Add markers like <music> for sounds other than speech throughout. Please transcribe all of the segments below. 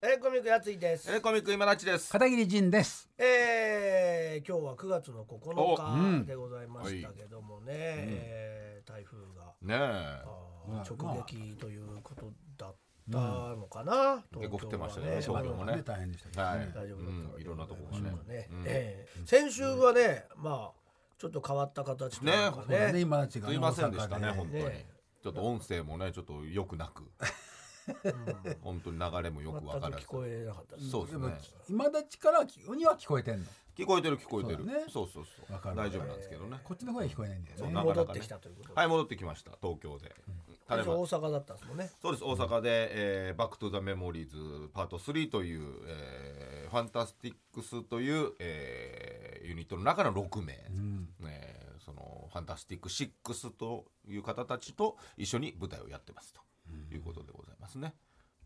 エレコミックやついです。エレコミック今立ちです。片桐仁です。えー、今日は9月の9おう日ん。でございましたけどもね、えー台風がねえ。直撃ということだったのかな、結構降ってましたよね東京は東京もね。大変でしたけどね、はい。大丈夫だったうん。いろんなところね。ねね。うん。ええ。先週はね、まあちょっと変わった形というかそうだねね。今たちがねすいませんでしたね大阪本当に。ねちょっと音声もねちょっと良くなく本当に流れもよくわからず。聞こえなかった。そうですね。今立からには聞こえてんの。聞こえてる聞こえてる。そうそうそう大丈夫なんですけどね。こっちの方は聞こえないんだ戻ってきたということで、はい戻ってきました。東京で。大阪だったんですもんね。そうです。大阪で、えーバック・トゥ・ザ・メモリーズパート3という、えーファンタスティックスという、えーユニットの中の6名、うん。えーそのファンタスティック6という方たちと一緒に舞台をやってますということでございますね。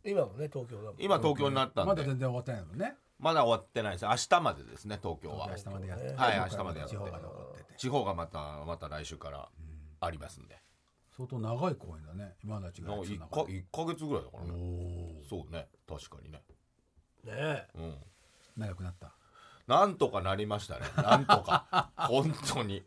今のね東京だもん今東京になったんで、まだ全然終わってないのね。まだ終わってないです。明日までですね東京は。明日までやって。てはい明日までやって。地方が残ってて。地方がまたまた来週からありますんで、相当長い公演だね。今立ちがのやつの 1, 中で。か一ヶ月ぐらいだからね。おそうね。確かにね。ねえ。うん。長くなった。なんとかなりましたね。なんとか。<laughs> 本当に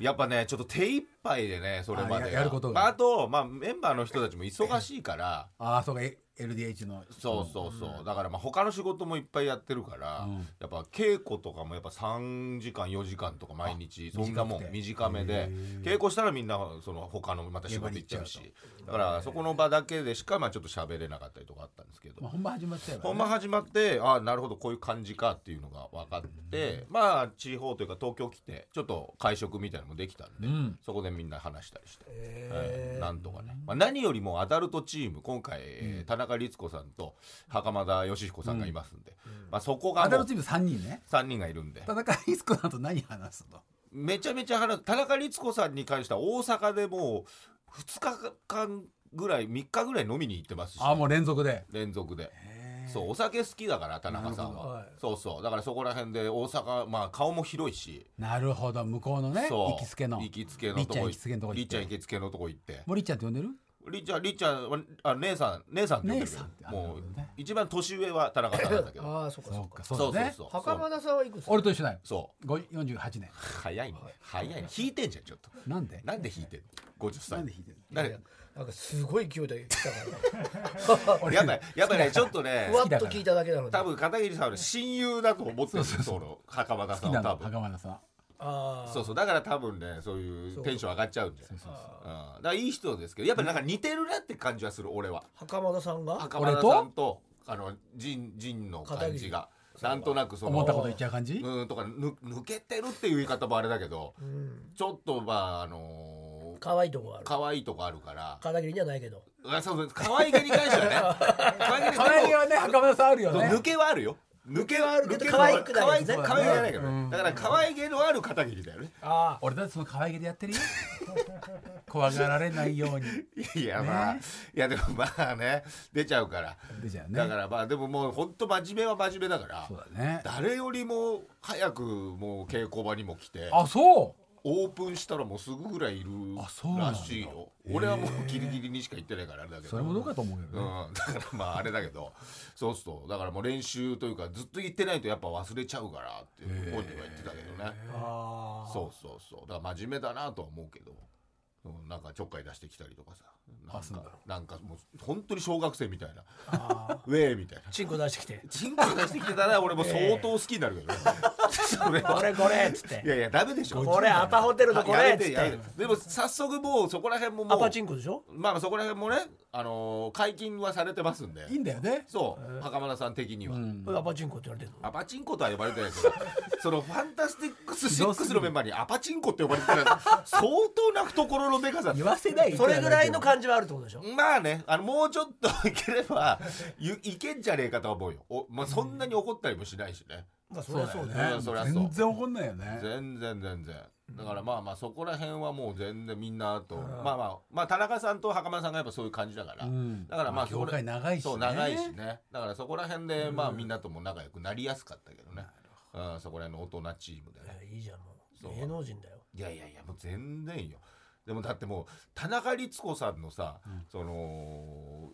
やっぱねちょっと手一杯でねそれまでがあややることが。まあ、あと、まあ、メンバーの人たちも忙しいから。ああそうか。え LDH の。そうそうそう、だからまあ他の仕事もいっぱいやってるから、うん。やっぱ稽古とかもやっぱ3時間4時間とか毎日そんなもん短めで稽古したらみんなその他のまた仕事行っちゃうしだからそこの場だけでしかまあちょっと喋れなかったりとかあったんですけど。まあ、本番始まっちゃえば、ね、本番始まってああなるほどこういう感じかっていうのが分かって、まあ地方というか東京来てちょっと会食みたいなのもできたんで、うん。そこでみんな話したりして。えー。はいなんとかね、まあ、何よりもアダルトチーム今回、えー田中律子さんと袴田義彦さんがいますんで、まあ、そこがアダルトチーム3人ね。3人がいるんで。田中リスコさんと何話すの？めちゃめちゃ話す田中律子さんに関しては大阪でもう2日間ぐらい3日ぐらい飲みに行ってますし。ああもう連続で。連続で。そうお酒好きだから田中さんは、そうそう。だからそこら辺で大阪まあ顔も広いし。なるほど。向こうのね行きつけの。行きつけのとこりっちゃん行きつけのとこ行って。りっちゃん行きつけのとこ行って。もうりっちゃんって呼んでる？りっちゃんりっちゃんはあ姉さん姉さんって呼んでるけど姉さんってあもう一番年上は田中さんなんだけど。ああそうかそそううかかそうだね。そう袴田さんはいくつ俺と一緒だよ。そう。ご48年。早いね。早いね。引いてんじゃんちょっと。なんで？なんで引いてんの？50歳なんで弾いてる誰？いやなんかすごい勢いで来たから。<laughs> やっぱりやっぱりねちょっとねふわっと聞いただけなので多分片桐さんは親友だと思ってるんですよその袴田さんは多分。袴田さんそうそう。だから多分ねそういうテンション上がっちゃうんじゃないそうそう。うんだからいい人ですけどやっぱりなんか似てるなって感じはする俺は。袴田さんが？袴田さんとあの陣陣の感じが。なんとなくその思ったこと言っちゃう感じ？うんとかぬ抜けてるっていう言い方もあれだけどうん。ちょっとまああのー可愛いとこがある。可愛いとこあるから。片桐にはないけど。あそうそう。可愛げに関してはね。<laughs> 可愛げに可愛げはね袴田さんあるよね。抜けはあるよ抜けはある抜けど可愛くないね。可愛いじゃないけどうん。ねだから可愛げのある片桐だよね。あ俺だってその可愛げでやってるよ。<laughs> 怖がられないように。いやまあいやでもまあね出ちゃうから。でじゃあねだからまあでももう本当真面目は真面目だからそうだね。誰よりも早くもう稽古場にも来てあそうオープンしたらもうすぐぐらいいるあそうなんだ。らしいよ。俺はもうギリギリにしか行ってないからあれだけど。それもどうかと思うけどね。うん、<laughs> だからまああれだけど。そうするとだからもう練習というかずっと行ってないとやっぱ忘れちゃうからって本人は言ってたけどね。あああそうそうそう。だから真面目だなとは思うけど、うん、なんかちょっかい出してきたりとかさなんかなんかもう本当に小学生みたいな。あ <laughs> ウェーみたいな。ーチンコ出してきて。チンコ出してきてたら俺も相当好きになるけどね、それはこれこれっつって。いやいやダメでしょ。これアパホテルのこれやっつって。でも早速もうそこら辺ももうアパチンコでしょ？まあまあそこら辺もね、あのー解禁はされてますんで。いいんだよね。そう。袴田さん的には、うん。アパチンコって言われてるの？アパチンコとは呼ばれてないですけど <laughs> そのファンタスティックス6のメンバーにアパチンコって呼ばれてない。相当な懐のでかさ言わせないそれぐらいの感じはあるってことでしょ？まあねあのもうちょっといければ <laughs> ゆいけんじゃねえかとは思うよ。お、まあ、そんなに怒ったりもしないしね、まあそりゃそうだね。そりゃそう。全然怒んないよね。全然全然。だからまあまあそこら辺はもう全然みんなとうん。まあまあまあ田中さんと袴田さんがやっぱそういう感じだから、うん。だからまあそこ業界長いしね。そう長いしね。だからそこら辺でまあみんなとも仲良くなりやすかったけどね、うん、そこら辺の大人チームでね。いやいいじゃんもう。芸能人だよ。いやいやいやもう全然よでもだってもう田中律子さんのさ、その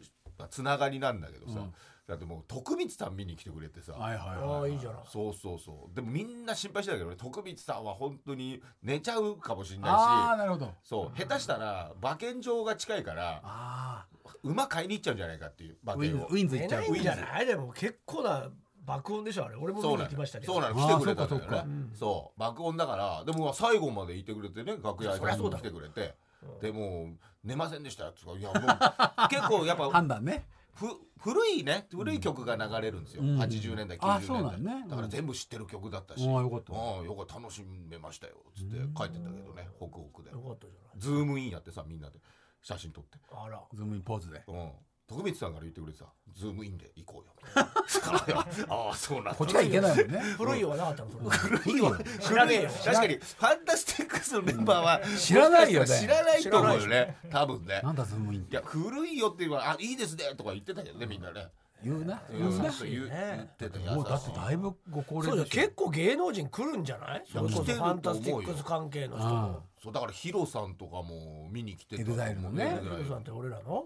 つながりなんだけどさ、だってもう徳光さん見に来てくれてさ、はいはいあはい。あいいじゃない。そうそうそう。でもみんな心配してたけどね徳光さんは本当に寝ちゃうかもしれないしああなるほど。そう下手したら馬券場が近いからあ馬買いに行っちゃうんじゃないかっていう馬あウィンズ券をウィンズ行っちゃう。寝ないんじゃない？でも結構な爆音でしょあれ。俺も見にそうなの行きましたけど。そうなの。来てくれたんだよね。そう爆音だからでも最後までいてくれてね楽屋挨拶来てくれて。でもう寝ませんでしたっていやもう <laughs> 結構やっぱ判断ね。ふ古いね古い曲が流れるんですよ、うん。80年代あ90そうなん年代、ねだから全部知ってる曲だったし、うん。あよかった。うんよかった楽しめましたよっつって帰ってたけどねホクホクで。よかったじズームインやってさみんなで。写真撮って。あら。ズームインポーズで。うん徳光さんから言ってくれてさズームインで行こうよ。みたいな。<laughs> ああそうなんだ。こっちはいけないもんね。<laughs> 古いよはなかったのそれ古いわ知らねえよ。確かにファンタスティックスのメンバーは知らないよ知らないと思うよね。多分ね。なんだズームインって。いや古いよって言えばあいいですねとか言ってたけどねみんなね。言うな。うん。言うな。そう言うね。言ってたもうだってだいぶご高齢結構芸能人来るんじゃない？それこそファンタスティックス関係の人もそうだからヒロさんとかも見に来てたね。エグザイル。ヒロさんって俺らの？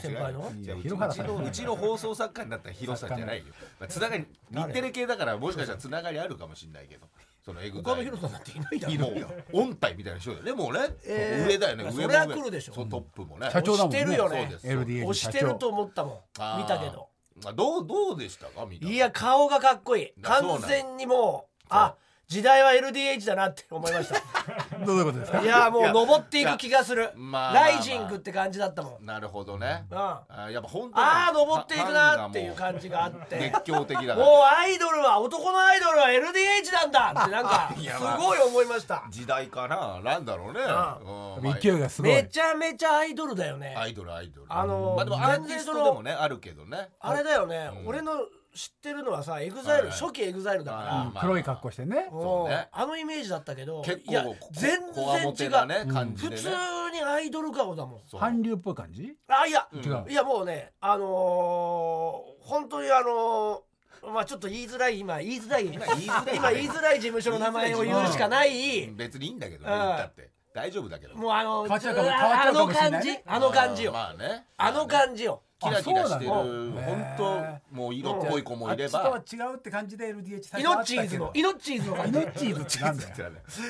先輩の？いやうちのうちの放送作家になったらヒロさんじゃないよ、まあ、つながり日テレ系だからもしかしたらつながりあるかもしれないけど。そのエグ他のヒロさんだっていないだろ。もう御大みたいな人だよねもうね、えー上だよねまあ上も上。そりゃ来るでしょそうトップもね。社長だもんね。押してるよね。押してると思ったもん。見たけど。あどうどうでしたか見たいや顔がかっこいい。完全にもうあ時代は LDH だなって思いました。<laughs> どういうことですか？いやもいうや登っていく気がする。まあまあまあライジングって感じだったもん。なるほどね。うん。ああやっぱ本当にあー登っていくなっていうフ感じがあって。熱狂的だもうアイドルは男のアイドルは LDH なんだってなんか <laughs> すごい思いました。時代かな。なんだろうね、あうんまあ勢いがすごい。めちゃめちゃアイドルだよね。アイドルアイドル。あのーまあでもアーティストでもねあるけどね。あれだよね。うん。俺の知ってるのはさはい EXILE はい。初期 EXILE だから。あーまあ黒い格好してね。もうね。あのイメージだったけど結構いやこ全こわもてなね然違う感じでね。普通にアイドル顔だもん。そう。韓流っぽい感じ？あいや。うん。違う。いやもうねあのー本当にあのーまあちょっと言いづらい今言いづらい。今言いづらい今言いづらい事務所の名前を言うしかない。別にいいんだけどねうん。言ったって。大丈夫だけどもうあの変わっちゃうかもあ変わっちゃうかもしれあの感じ。あの感じよ。まあね。あの感じよキラキラしてる。本当もう色っぽい子もいれあっちとはば違うって感じで LDH 最イノッ初あったけどチーズのイノッチーズの感じ。イノッチーズってなんだよ。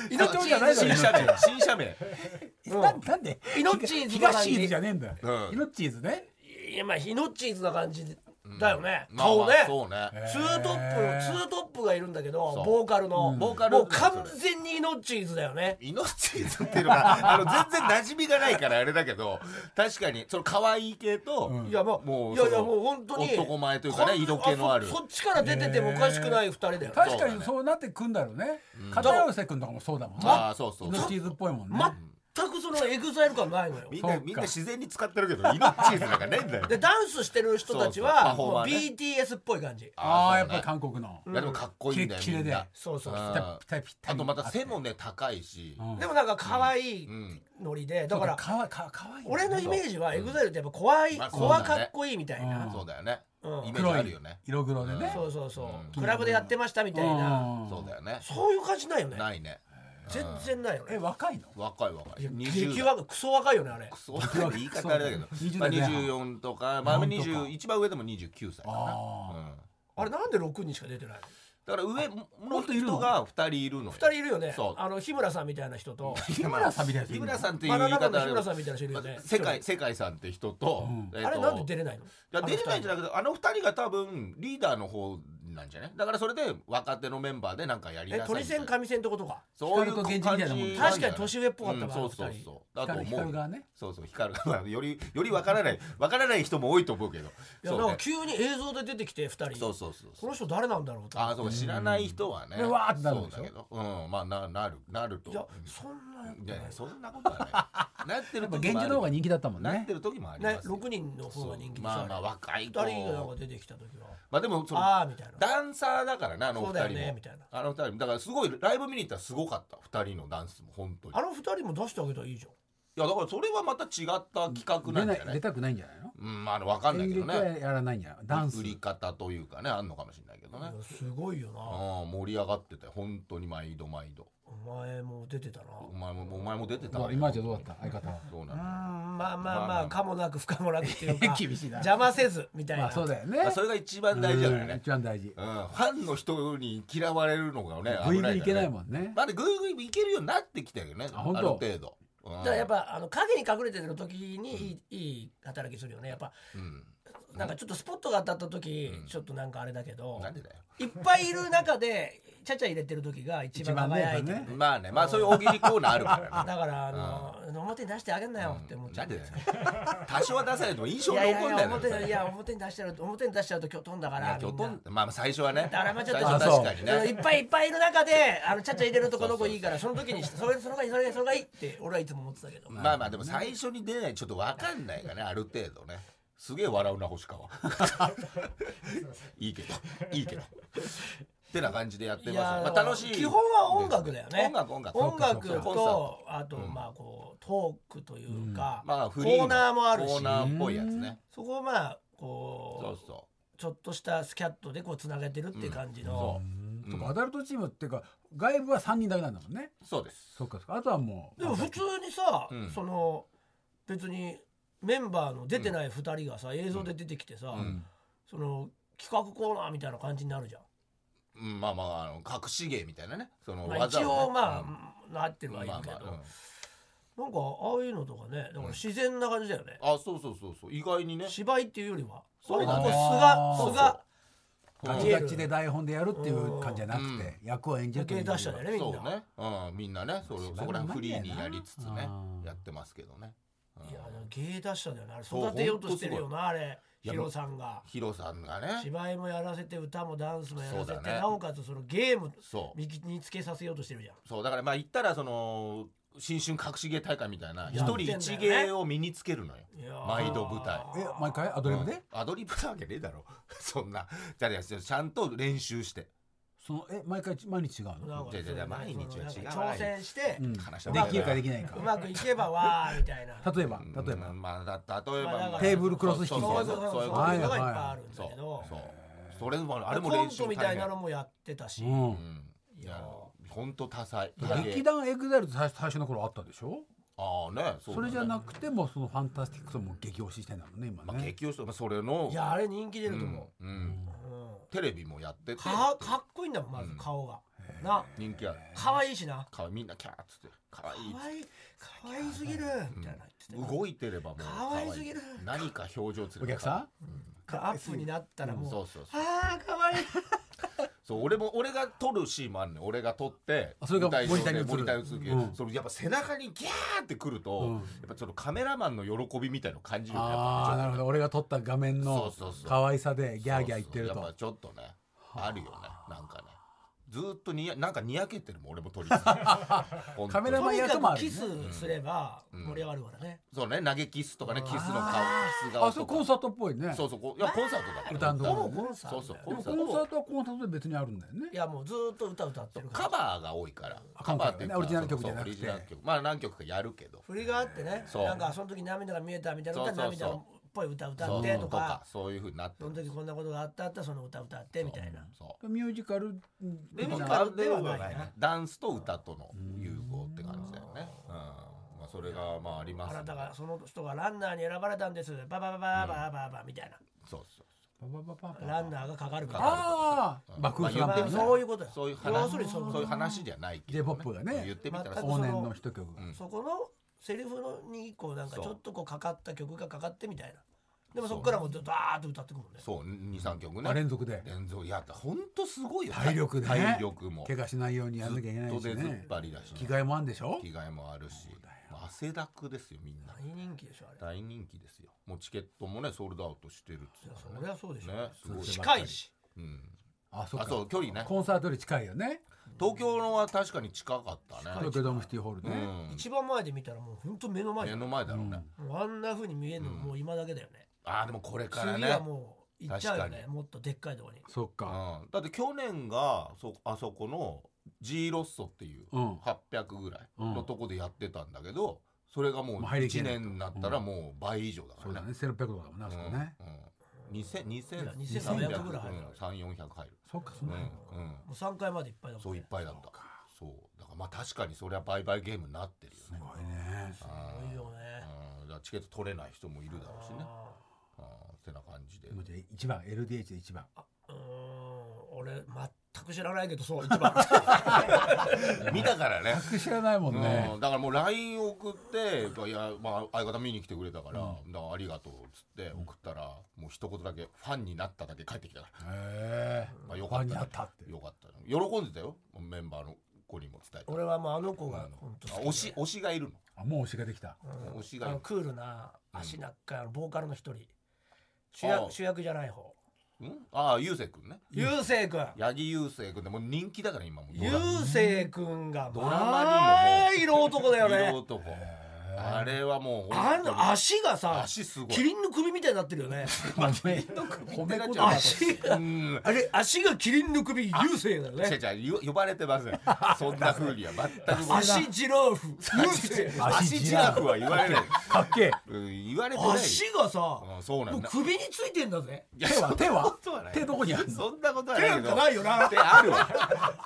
イノッチじゃない新社名。新社名。うんななんで？イノッチーズの感じ。東チーズじゃねえんだイノッチーズね。いやまあイノッチーズな感じだよね。まあまあ顔ね。そうね。ツートップツートップがいるんだけどボーカルの。ボーカルもう完全にイノッチーズだよね。イノッチーズっていうのがあの全然馴染みがないからあれだけど確かにその可愛い系と、うん。いやもうもういやいやもう本当に男前というかね色気のある。そそっちから出ててもおかしくない二人だよね。確かにそうなってくんだろうね。片寄せ君とかもそうだもんああそうそうそう。イノッチーズっぽいもんね全くそのエグザイル感ないのよ。みんなみんな自然に使ってるけどイノッチーズなんかねえんだよ。<laughs> でダンスしてる人たちそうそうもうフォーマ BTS っぽい感じ。ああやっぱり韓国の。いやでもかっこいいんだよキレッキレで。みんなそうそう。うん。ぴったぴったりぴったりあとまた背もね高いし。うん。でもなんか可愛いうん。ノリでだだかかららかわかかわいい俺のイメージはエグザイルってやっぱ怖いまあ怖そうだね。かっこいいみたいな。うん。そうだよね。うん。イメージあるよね。色黒でね。そうそうそう。うん。クラブでやってましたみたいな。うん。そうだよね。そういう感じないよね。ないね全然ないよえね若いの？若い若い。いや20激若クソ若いよねあれ。クソ若い。言い方あれだけど。<laughs> 20まあ代前半24とか。まあなんとか。20一番上でも29歳かな。あー。うん。あれなんで6人しか出てないの？だから上ものっといるの？人が2人いるのよ。2人いるよね。あの日村さんみたいな人と。<laughs> 日村さんみたいな日村さんっていうバ言い方ある村さんみたいな人いるよね。世界世界さんって人とうん。えーと。あれなんで出れないの？いや出れないんじゃなくてあの二人が多分リーダーの方なんじゃないだからそれで若手のメンバーでなんかやりなえさいみたいな。鳥線上線ってことか。そういう光と源氏みたいなもん。感じ。確かに年上っぽかったわうんそうそうそう。だと光思う。光がね。そうそう光る <laughs> まあよりよりわからない。わからない人も多いと思うけど。いやそうね。なんか急に映像で出てきて2人。そうそうそうこの人誰なんだろうとああそうか。知らない人はね。でわーってなるんでしょ？そうだけど。うん。まあななるなると。いやそんないやいやそんなことはない。<laughs> なってるやっぱ時もある。現地の方が人気だったもんね。なってる時もありねますよ。6人の方が人気でしょまあまあ若い子。2人がなんか出てきた時は。まあでもそのああみたいな。ダンサーだからねあのそうだよ二人もねみたいな。あの二人も。だからすごいライブ見に行ったらすごかった二人のダンスも本当に。あの2人も出してあげたらいいじゃん。いやだからそれはまた違った企画な出んじゃない？ない出たくないんじゃないの？うんまああの分かんない演けどね。劇はやらないんじゃないダンス売り方というかねあんのかもしれないけどね。いやすごいよな。ああ盛り上がってて本当に毎度毎度お前も出てたな。お前もお前も出てた今じゃどうだった？相方は。うそうなんだ。ん。まあまあまあままあ。あかもなく不可もなくっていうか <laughs> 厳しいな。邪魔せずみたいな。まあそうだよね。まあそれが一番大事だからうんね一番大事。うん。ファンの人に嫌われるのがね。グイグイいけないんもんね。まだグイグイいけるようになってきたよね。あ本当？ある程度。だだからやっぱあの影に隠れてる時にいい,、いい働きするよねやっぱ。うんなんかちょっとスポットが当たった時、うん。ちょっとなんかあれだけどなんでだよ。いっぱいいる中でちゃちゃ入れてる時が一番輝いてねまあねまあそういう大喜利コーナーあるからね。<laughs> だからあの、表に出してあげんなよって思っちゃうんなでだよ。多少は出さないと印象いやいやい残んないのや表にいや表に出してる表に出しちゃうと今日飛んだかいらみんなや今日とんまあまあ最初はね。だからまあちょっと最初は確かにね。いっぱいいっぱいいる中であのちゃっちゃ入れるとこの子いいからその時にそれそれがいいそれがいいそれがいいって俺はいつも思ってたけど、まあまあでも最初に出ないちょっと分かんないからねある程度ねすげえ笑うな星川。いいけどいいけど。ってな感じでやってますまあ楽しい。基本は音楽だよね。音楽音楽。音楽とあとうん。まあこうトークというか、まあフリーのコーナーもあるし。コーナーっぽいやつね。そこをまあこうそうそちょっとしたスキャットでこうつなげてるっていう感じの、うん。とかアダルトチームっていうか外部は3人だけなんだもんね。うそうです。そっかそっかあとはもうでも普通にさ、うん。その別にメンバーの出てない2人がさ、映像で出てきてさ、うん。その企画コーナーみたいな感じになるじゃん。うん。まあまああの隠し芸みたいなね。そのまあ、技一をね応まあ、うん。なってるはいるけど、まあまあうん。なんかああいうのとかねだから自然な感じだよね、あそうそうそうそう。意外にね。芝居っていうよりは。そうだね。素あがー。素がガチガチで台本でやるっていう感じじゃなくて役を演じるとい出したんだよねみんな。そうね、うん、みんなね。それ芝居そこら辺フリーにやりつつね。うんやってますけどね、うん。いや芸出したんだよね。あれそう育てようとしてるよなあれ。ヒロさんが。ヒロさんがね。芝居もやらせて歌もダンスもやらせて、そう。だねなおかつそのゲームそう。身につけさせようとしてるじゃん。そうだからまあ言ったらその新春隠し芸大会みたいな一人一芸を身につけるのよ。いやー。毎度舞台。え毎回アドリブで、うん。アドリブなわけねえだろ。<laughs> そんな。じゃあちゃんと練習してそのえ毎回毎日違うの、毎日は違う。挑戦して、うん、できるかできないか。うまくいけばわーみたいな。例えばうん例えば、まあだ例えば、まあだからテーブルクロス引き。そうそうそうそうそういうことそうそうそういうのがいっぱいあるんだけど。そうそれもあれもコン練習トみたいな大のもやってたし、うん。ん。いやいや本当多彩。劇団エグザイルって最最初の頃あったでしょ？ああね。それじゃなくてもそのファンタスティックスも激推ししてんだもんね今まあね、激推しとまあそれの。いやあれ人気出ると思う。ん。うん。う、うんテレビもやってて。かかっこいいんだもんまずうん。顔が、な。人気ある。可愛いしな。かわいみんなキャーっつって。可愛い可愛い可愛すぎるみたいな言ってた。動いてればもう可愛すぎる。何か表情つお客さん？アップになったらもう、そうそうそう。ああ可愛いそう俺も俺が撮るシーンもあるね俺が撮ってあそれがモニターに映る。モニターに映るけどうん。そのやっぱ背中にギャーってくると、うん。やっぱちょっとカメラマンの喜びみたいの感じるよねああなるほど。俺が撮った画面の可愛さでギャーギャー言ってると。やっぱちょっとねあるよね。なんかねずーっとにやなんかにやけてるもん俺も撮り <laughs> 本当カメラマンとにか役もあるね。くキスすればうん盛り上がるからね、そうね。投げキスとかねキスの顔あキス顔あそれコンサートっぽいね。そうそうこういやコンサートだから歌んとこほぼコンサートそうそうコンサート。はコンサートで別にあるんだよね。いやもうずーっと歌歌ってるカバーが多いから。あカバーっていうかねオリジナル曲じゃなくて。そうそうオリジナル曲。まあ何曲かやるけど。振りがあってね。そう。なんかその時涙が見えたみたいな涙っぽい歌歌ってとか。そういうふうになって。その時こんなことがあった。あったその歌歌ってみたいな。ミュージカルでもカルではない。なダンスと歌との融合って感じだよねまあそれがまあありますあなたがその人がランナーに選ばれたんですバババババババみたい。なそうそうランナーがかかるから。ああ、バクーそうい。うことそうい。う話。そうい。う話じゃない。けど。J-POP がね。言ってみたら往年の一曲。そこのセリフにこうなんかちょっとこうかかった曲がかかってみたいな。でもそこからもうダーッと歌ってくもんね。そう23曲あね連続で。連続。いや本当すごいよ体力でね。体力も。怪我しないようにやんなきゃいけないしずっと出ずっねぱりだし。ね着替えもあんでしょ？着替えもあるし。汗だくですよみんな。大人気でしょあれ。大人気ですよ。もうチケットもねソールドアウトしてるってそりゃそうでしょ。ねすごい。近いし。うん。あそっか。あそう距離ね。コンサートより近いよね東京のは確かに近かったね。東京ドームシティホールうねん。一番前で見たらもう本当目の前目の前だろうね。あんな風に見えるのもう今だけだよね。あーでもこれから次ねはもう行っちゃうよね。もっとでっかいところに。そっか。うん。だって去年がそあそこの G ロッソっていううん。800ぐらいのとこでやってたんだけどそれがもうもう入りき1れないと。年になったらもう倍以上だからね。そうだね。1600とかだもんねあそこね。うん。うん2000いや2300 2500ぐらい入る。うん3400入る。そっかそんなうんうん。もう3階までいっぱいだもんね。そういっぱいだった。そう。だからまあ確かにそれは売買ゲームになってるよね。すごいね。すごいよね。うん。だからチケット取れない人もいるだろうしね。ああ。ーってな感じで。じゃあ一番 LDH で一番。ーうーん。俺全く知らないけどそう一番。<laughs> 見たからね。全く知らないもんね。うん、だからもう LINE 送っていや、まあ、相方見に来てくれたから,、だからありがとうっつって送ったら、もう一言だけファンになっただけ帰ってきたから、へえ。まあ、よかった,、ファンになったって。よかった喜んでたよ。メンバーの子にも伝えて。俺はもうあの子が本当あ推し推しがいるあもう推しができた。うん。推しがいる。あのクールな足長いあのボーカルの一人。主役主役じゃない方のん？ああゆうせいくんね。ゆうせいくん。八木ゆうせいくんでもう人気だから今もうゆうせいくんがドラマにももうまあ色男だよね。色男あれはもうあの足がさ足すごい。キリンの首みたいになってるよね。褒め褒め言葉足が。うんあれ足がキリンの首ゆうせいだよ違うね違う呼ばれてません。そんな風には。全く足ジラフ。ゆうせい足ジラフは言われない。かっけえ。うん言われてない。よ足がさうんそうなんだ。もう首についてんだぜ。手は手は。手どこにあるの？そんなことは手ないけど。かないよな。手あるわ。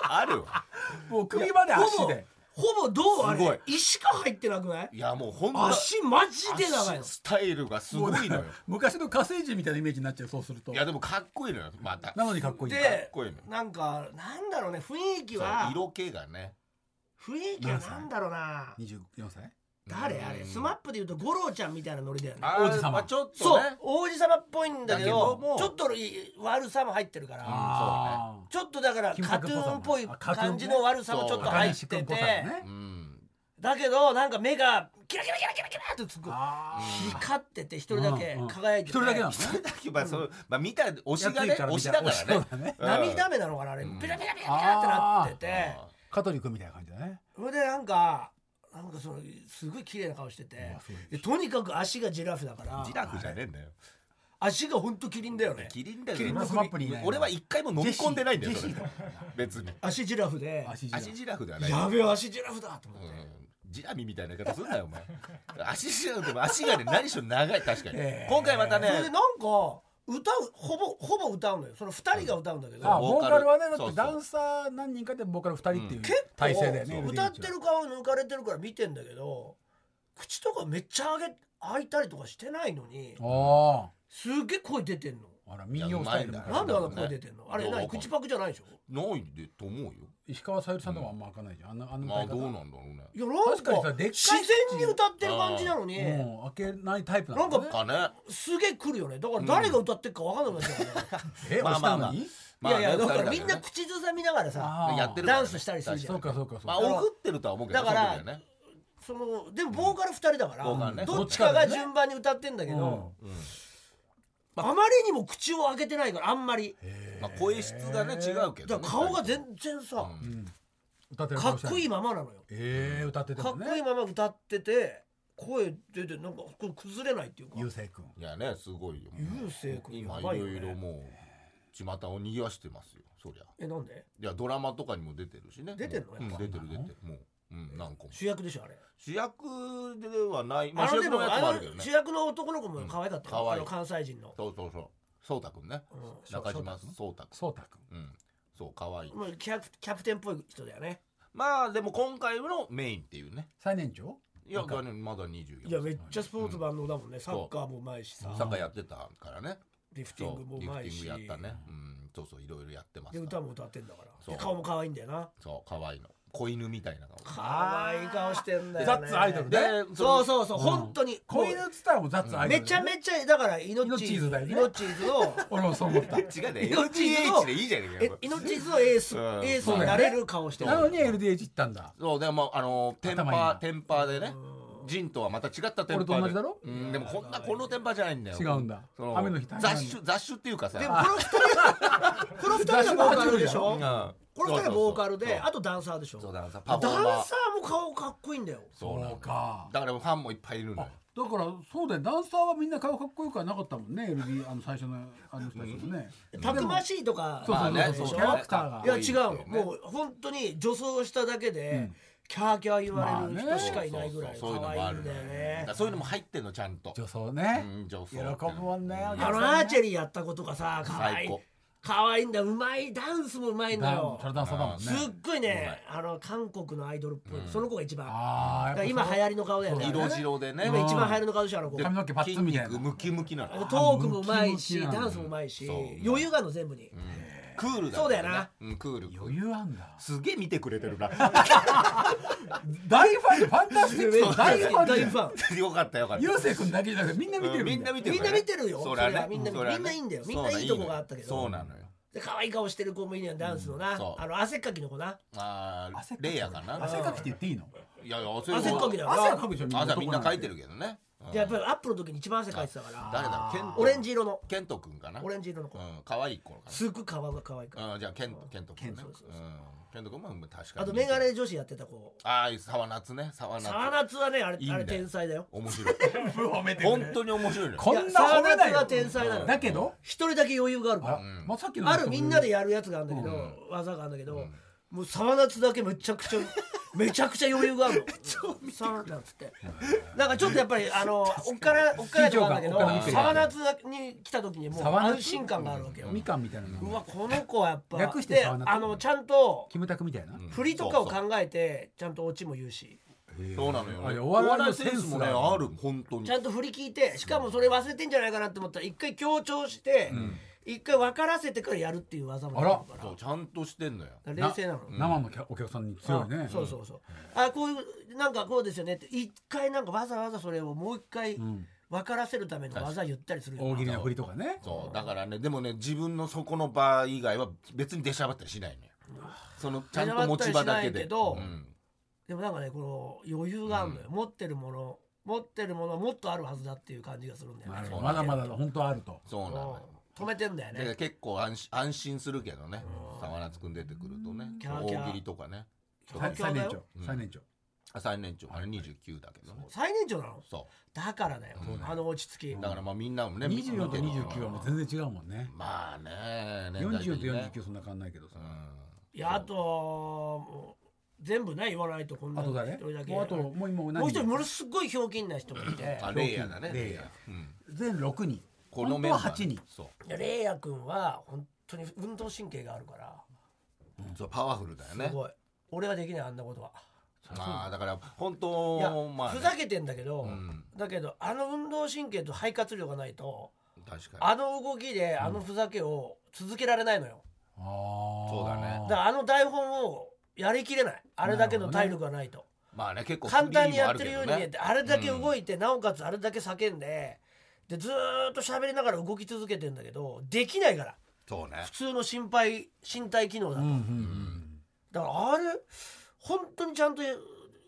あるわ。もう首まで足でほぼどうあすごい。れ石か入ってなくない？いやもうほんと足マジで長いの。足スタイルがすごいのよ。昔の火星人みたいなイメージになっちゃうそうすると。いやでもかっこいいのよ。また。なのにかっこいいでっこいいのよ。なんかなんだろうね雰囲気そうは色気がね。雰囲気はなんだろうな。24歳？誰あれ？うん。スマップで言うと五郎ちゃんみたいなノリだよね。王子様。まあちょっそう王子様っぽいんだけどだけどもちょっとい悪さも入ってるから。あちょっとだからカトゥーンっぽいあカトゥーンね。感じの悪さもちょっと入ってて。ん。だけどなんか目がキラキラキラキラキラってつく。あ光ってて一人だけ輝いてて。一人だけなのそれだけまあそうまあ見た推しがね推しただからね。ね。うん。涙目なのかなあれ。うん。ピラピラピラピラってなってて。香取君みたいな感じだね。それでなんかなんかそのすごい綺麗な顔してて。でとにかく足がジラフだから。ジラフじゃねえんだよ。足がほんとキリンだよね。キリンだキリンのマップに。いない俺は一回も飲み込んでないんだよ別に。足ジラフで。足ジラフではない。やべえ足ジラフだと思って、うん。ジラミみたいな言い方すんなよお前。足ジラフでも足がね何しろ長い。確かに。ええ。今回またね。それでなんか歌うほぼほぼ歌うのよ。その2人が歌うんだけど、あボーカルはねだってダンサー何人かでボーカル2人っていう結構体制だよね歌ってる顔抜かれてるから見てんだけど口とかめっちゃ上げ開いたりとかしてないのにあすっげえ声出てんの。ああら民謡スタイルな。んであんなね声出てんの？あれ何口パクじゃないでしょ？ないでと思うよ石川さゆりさんとかあんま開かないじゃん。あん。なあんなまあどう歌い方なんだろうね。いやなん確かにさかでっかい自然に歌ってる感じなのに。もう開けないタイプなんだねかね。すげえ来るよね。だから誰が歌ってるか分かんなくなっちゃうから <laughs> えまあまあまあ。に？まいやいやだからみんな口ずさみながらさあー。やってるからねダンスしたりするじゃん。そうかそうかそうか。まあ送ってるとは思うけどだからそね。そのでもボーカル2人だから、ボーカルね。どっちかが順番に歌ってんだけど、うんあまりにも口を開けてないからあんまり。まあ声質がね違うけどねだから顔が全然さ、うん。うん歌ってるかっこいいいままなのよ。ええ歌っててかっこいいまま歌ってて声出てなんかこれ崩れないっていうか。ゆうせい君いやねすごいよ。ゆうせい君今いろやばいよね。いろもう巷を賑わしてますよそりゃ。えなんで？いやドラマとかにも出てるしね。出てんの？うん。やっぱ。出てる出てる。もううん何個も。主役でしょあれ。主役ではない。まああのでも主役のやつもああるけどね。の主役の男の子も可愛かったよ、うん可愛い。あの関西人の、そうそうそう。そうたくんね。うん。中島そうそうたくそうたくん。んうん。そう可愛い。もうキャプキャプテンっぽい人だよね。まあでも今回のメインっていうね。最年長？いやまだ24いやめっちゃスポーツ万能だもんね、サッカーもうまいしさ。サッカーやってたからね。リフティングもそうリフティングやったね。うん。そうそういろいろやってますでから。歌も歌ってんだから。そう。で顔も可愛いんだよな。そう可愛いの子犬みたいな顔。可愛い顔してんだよ、ね、ザッツアイドルそうそうそう、うん。本当に。子犬っつったらもうザッツアイドルめちゃめちゃだからイノッチーズだよね。イノッチーズの俺もそう思った。違うね LDH でいいじゃねえかよえイノッチーズのエース、うん。エースになれる顔してる。なのに LDH 行ったんだ。そうでもあのテンパテンパーでねジンとはまた違ったテンパーで。俺と同じだろ？うんでもこんなこのテンパーじゃないんだよ。違うんだ。そ雨の日雑種雑種っていうかさ。でもこの二人この二人がボーカルでしょ？うん。この二人がボーカルそうであとダンサーでしょ？そうダンサパフォー。マーーも顔かっこいいんだよ。そうなのそうかだからファンもいっぱいいるのよ。だからそうだよ。ダンサーはみんな顔かっこよくはなかったもんね。LD あの最初のあの人たちもね。たくましいとか。そうそうそうでしょそう。キャラクターが。いや違う。もう本当に女装しただけで、キャーキャー言われる人しかいないぐらい可愛いんだよね。そういうのも入ってんのちゃんと。女装ね。うん女装。喜ぶもんね。あのアーチェリーやった子とかさ可愛い。可愛いんだうまい。ダンスもうまいんだだよだもんね。すっごいねあの韓国のアイドルっぽい、その子が一番。今流行りの顔だよね色白でね。今一番流行りの顔でしょあの子。で髪の毛パッツンみたいな。筋肉ムキムキなの。トークもうまいしダンスもうまいし余裕があるの全部に、クールだそうだよな。うんクール。余裕あんだすげえ見てくれてるな。<laughs> 大ファンでファンタスティックの大ファンで大ファン。<laughs> よかったよかった。ゆ君だけじゃなくてみんな見てるうんみんな見てるみんな見てるよそりゃねそりゃみんなみんないいんだよ。みんないいとこがあったけど。そうなのよ。で可愛い顔してる子もいいねダンスのな、そう。あの汗っかきの子な。あレイヤーかな。汗かきって言っていいの？いやいや汗っかきだよ汗はかくでしょ汗みんな書いてるるけどね。うんでやっぱりアップの時に一番汗かいてたから。誰だろう？ケント。オレンジ色の。ケント君かな？オレンジ色の子、うん可愛い子かすっごい顔が可愛いから、なうんじゃあケントケント君ねケント君も確かに。あとメガネ女子やってた子。ああ沢夏ね。沢夏。沢夏はねあれあれ天才だよ。面白い。褒 <laughs> め本当に面白いのよ。こんな褒めないよは天才なのだけど？一人だけ余裕があるかあらまあさっきのあるみんなでやるやつがあるんだけど、うん。技があるんだけど、うんもう沢夏だけめちゃくちゃ <laughs> めちゃくちゃ余裕があるの。って。なんかちょっとやっぱりあのおっからおっからとかあるんだけど沢夏に来た時にもう安心感があるわけよ、みかんみたいなうのわこの子はやっぱ。略してあのちゃんとキムタクみたいな？うん。振りとかを考えてちゃんとオチも言うし。そうなのよ。ねおお笑いセンスもねある本当に。ちゃんと振り聞いてしかもそれ忘れてんじゃないかなって思ったら一回強調して一回分からせてからやるっていう技もあるから。そうちゃんとしてんのよ。冷静なの、生のお客さんに強いね。あそうそう。そうあこういうなんかこうですよねって。一回なんかわざわざそれをもう一回ん。分からせるための技言ったりするよ大喜利の振りとかね。そうだからねでもね自分のそこの場以外は別に出しゃばったりしないのよ。そのちゃんと持ち場だけで。でもなんかねこの余裕があるのよ、持ってるもの持ってるものはもっとあるはずだっていう感じがするんだよね。まだまだ本当あると。そうなのよ止めてんだよでね結構安心安心するけどね。沢夏くん出てくるとね。大喜利とかね。最最年長。うん。最年長。あ最年長。あれ29だけどね。最年長なの？そだからだよ、あの落ち着き。うだからまあみんなもね24と見てる29はもう全然違うもんね。まあね。年代的40とにね49そんな変わんないけどさ。うん。いやあともう全部ね言わないとこんな人だけ。もうあともう今もう何もう一人ものすごいひょうきんな人がいて。あレイヤーだね。レイヤー。うん。全6人この本当は8メンバーね。人。そう。いやレイヤ君は本当に運動神経があるから。そうパワフルだよね。すごい。俺はできないあんなことは。まあだから本いや当まあね。ふざけてんだけど、うん。だけどあの運動神経と肺活量がないと確かあの動きであのふざけを続けられないのよ、ああそうだね。だからあの台本をやりきれない。あれだけの体力がないと。にまあね結構簡単にやってるように見えてあれだけ動いて、なおかつあれだけ叫んででずーっと喋りながら動き続けてんだけどできないから。そうね。普通の心肺身体機能だと、うんうんうん。だからあれ？本当にちゃんと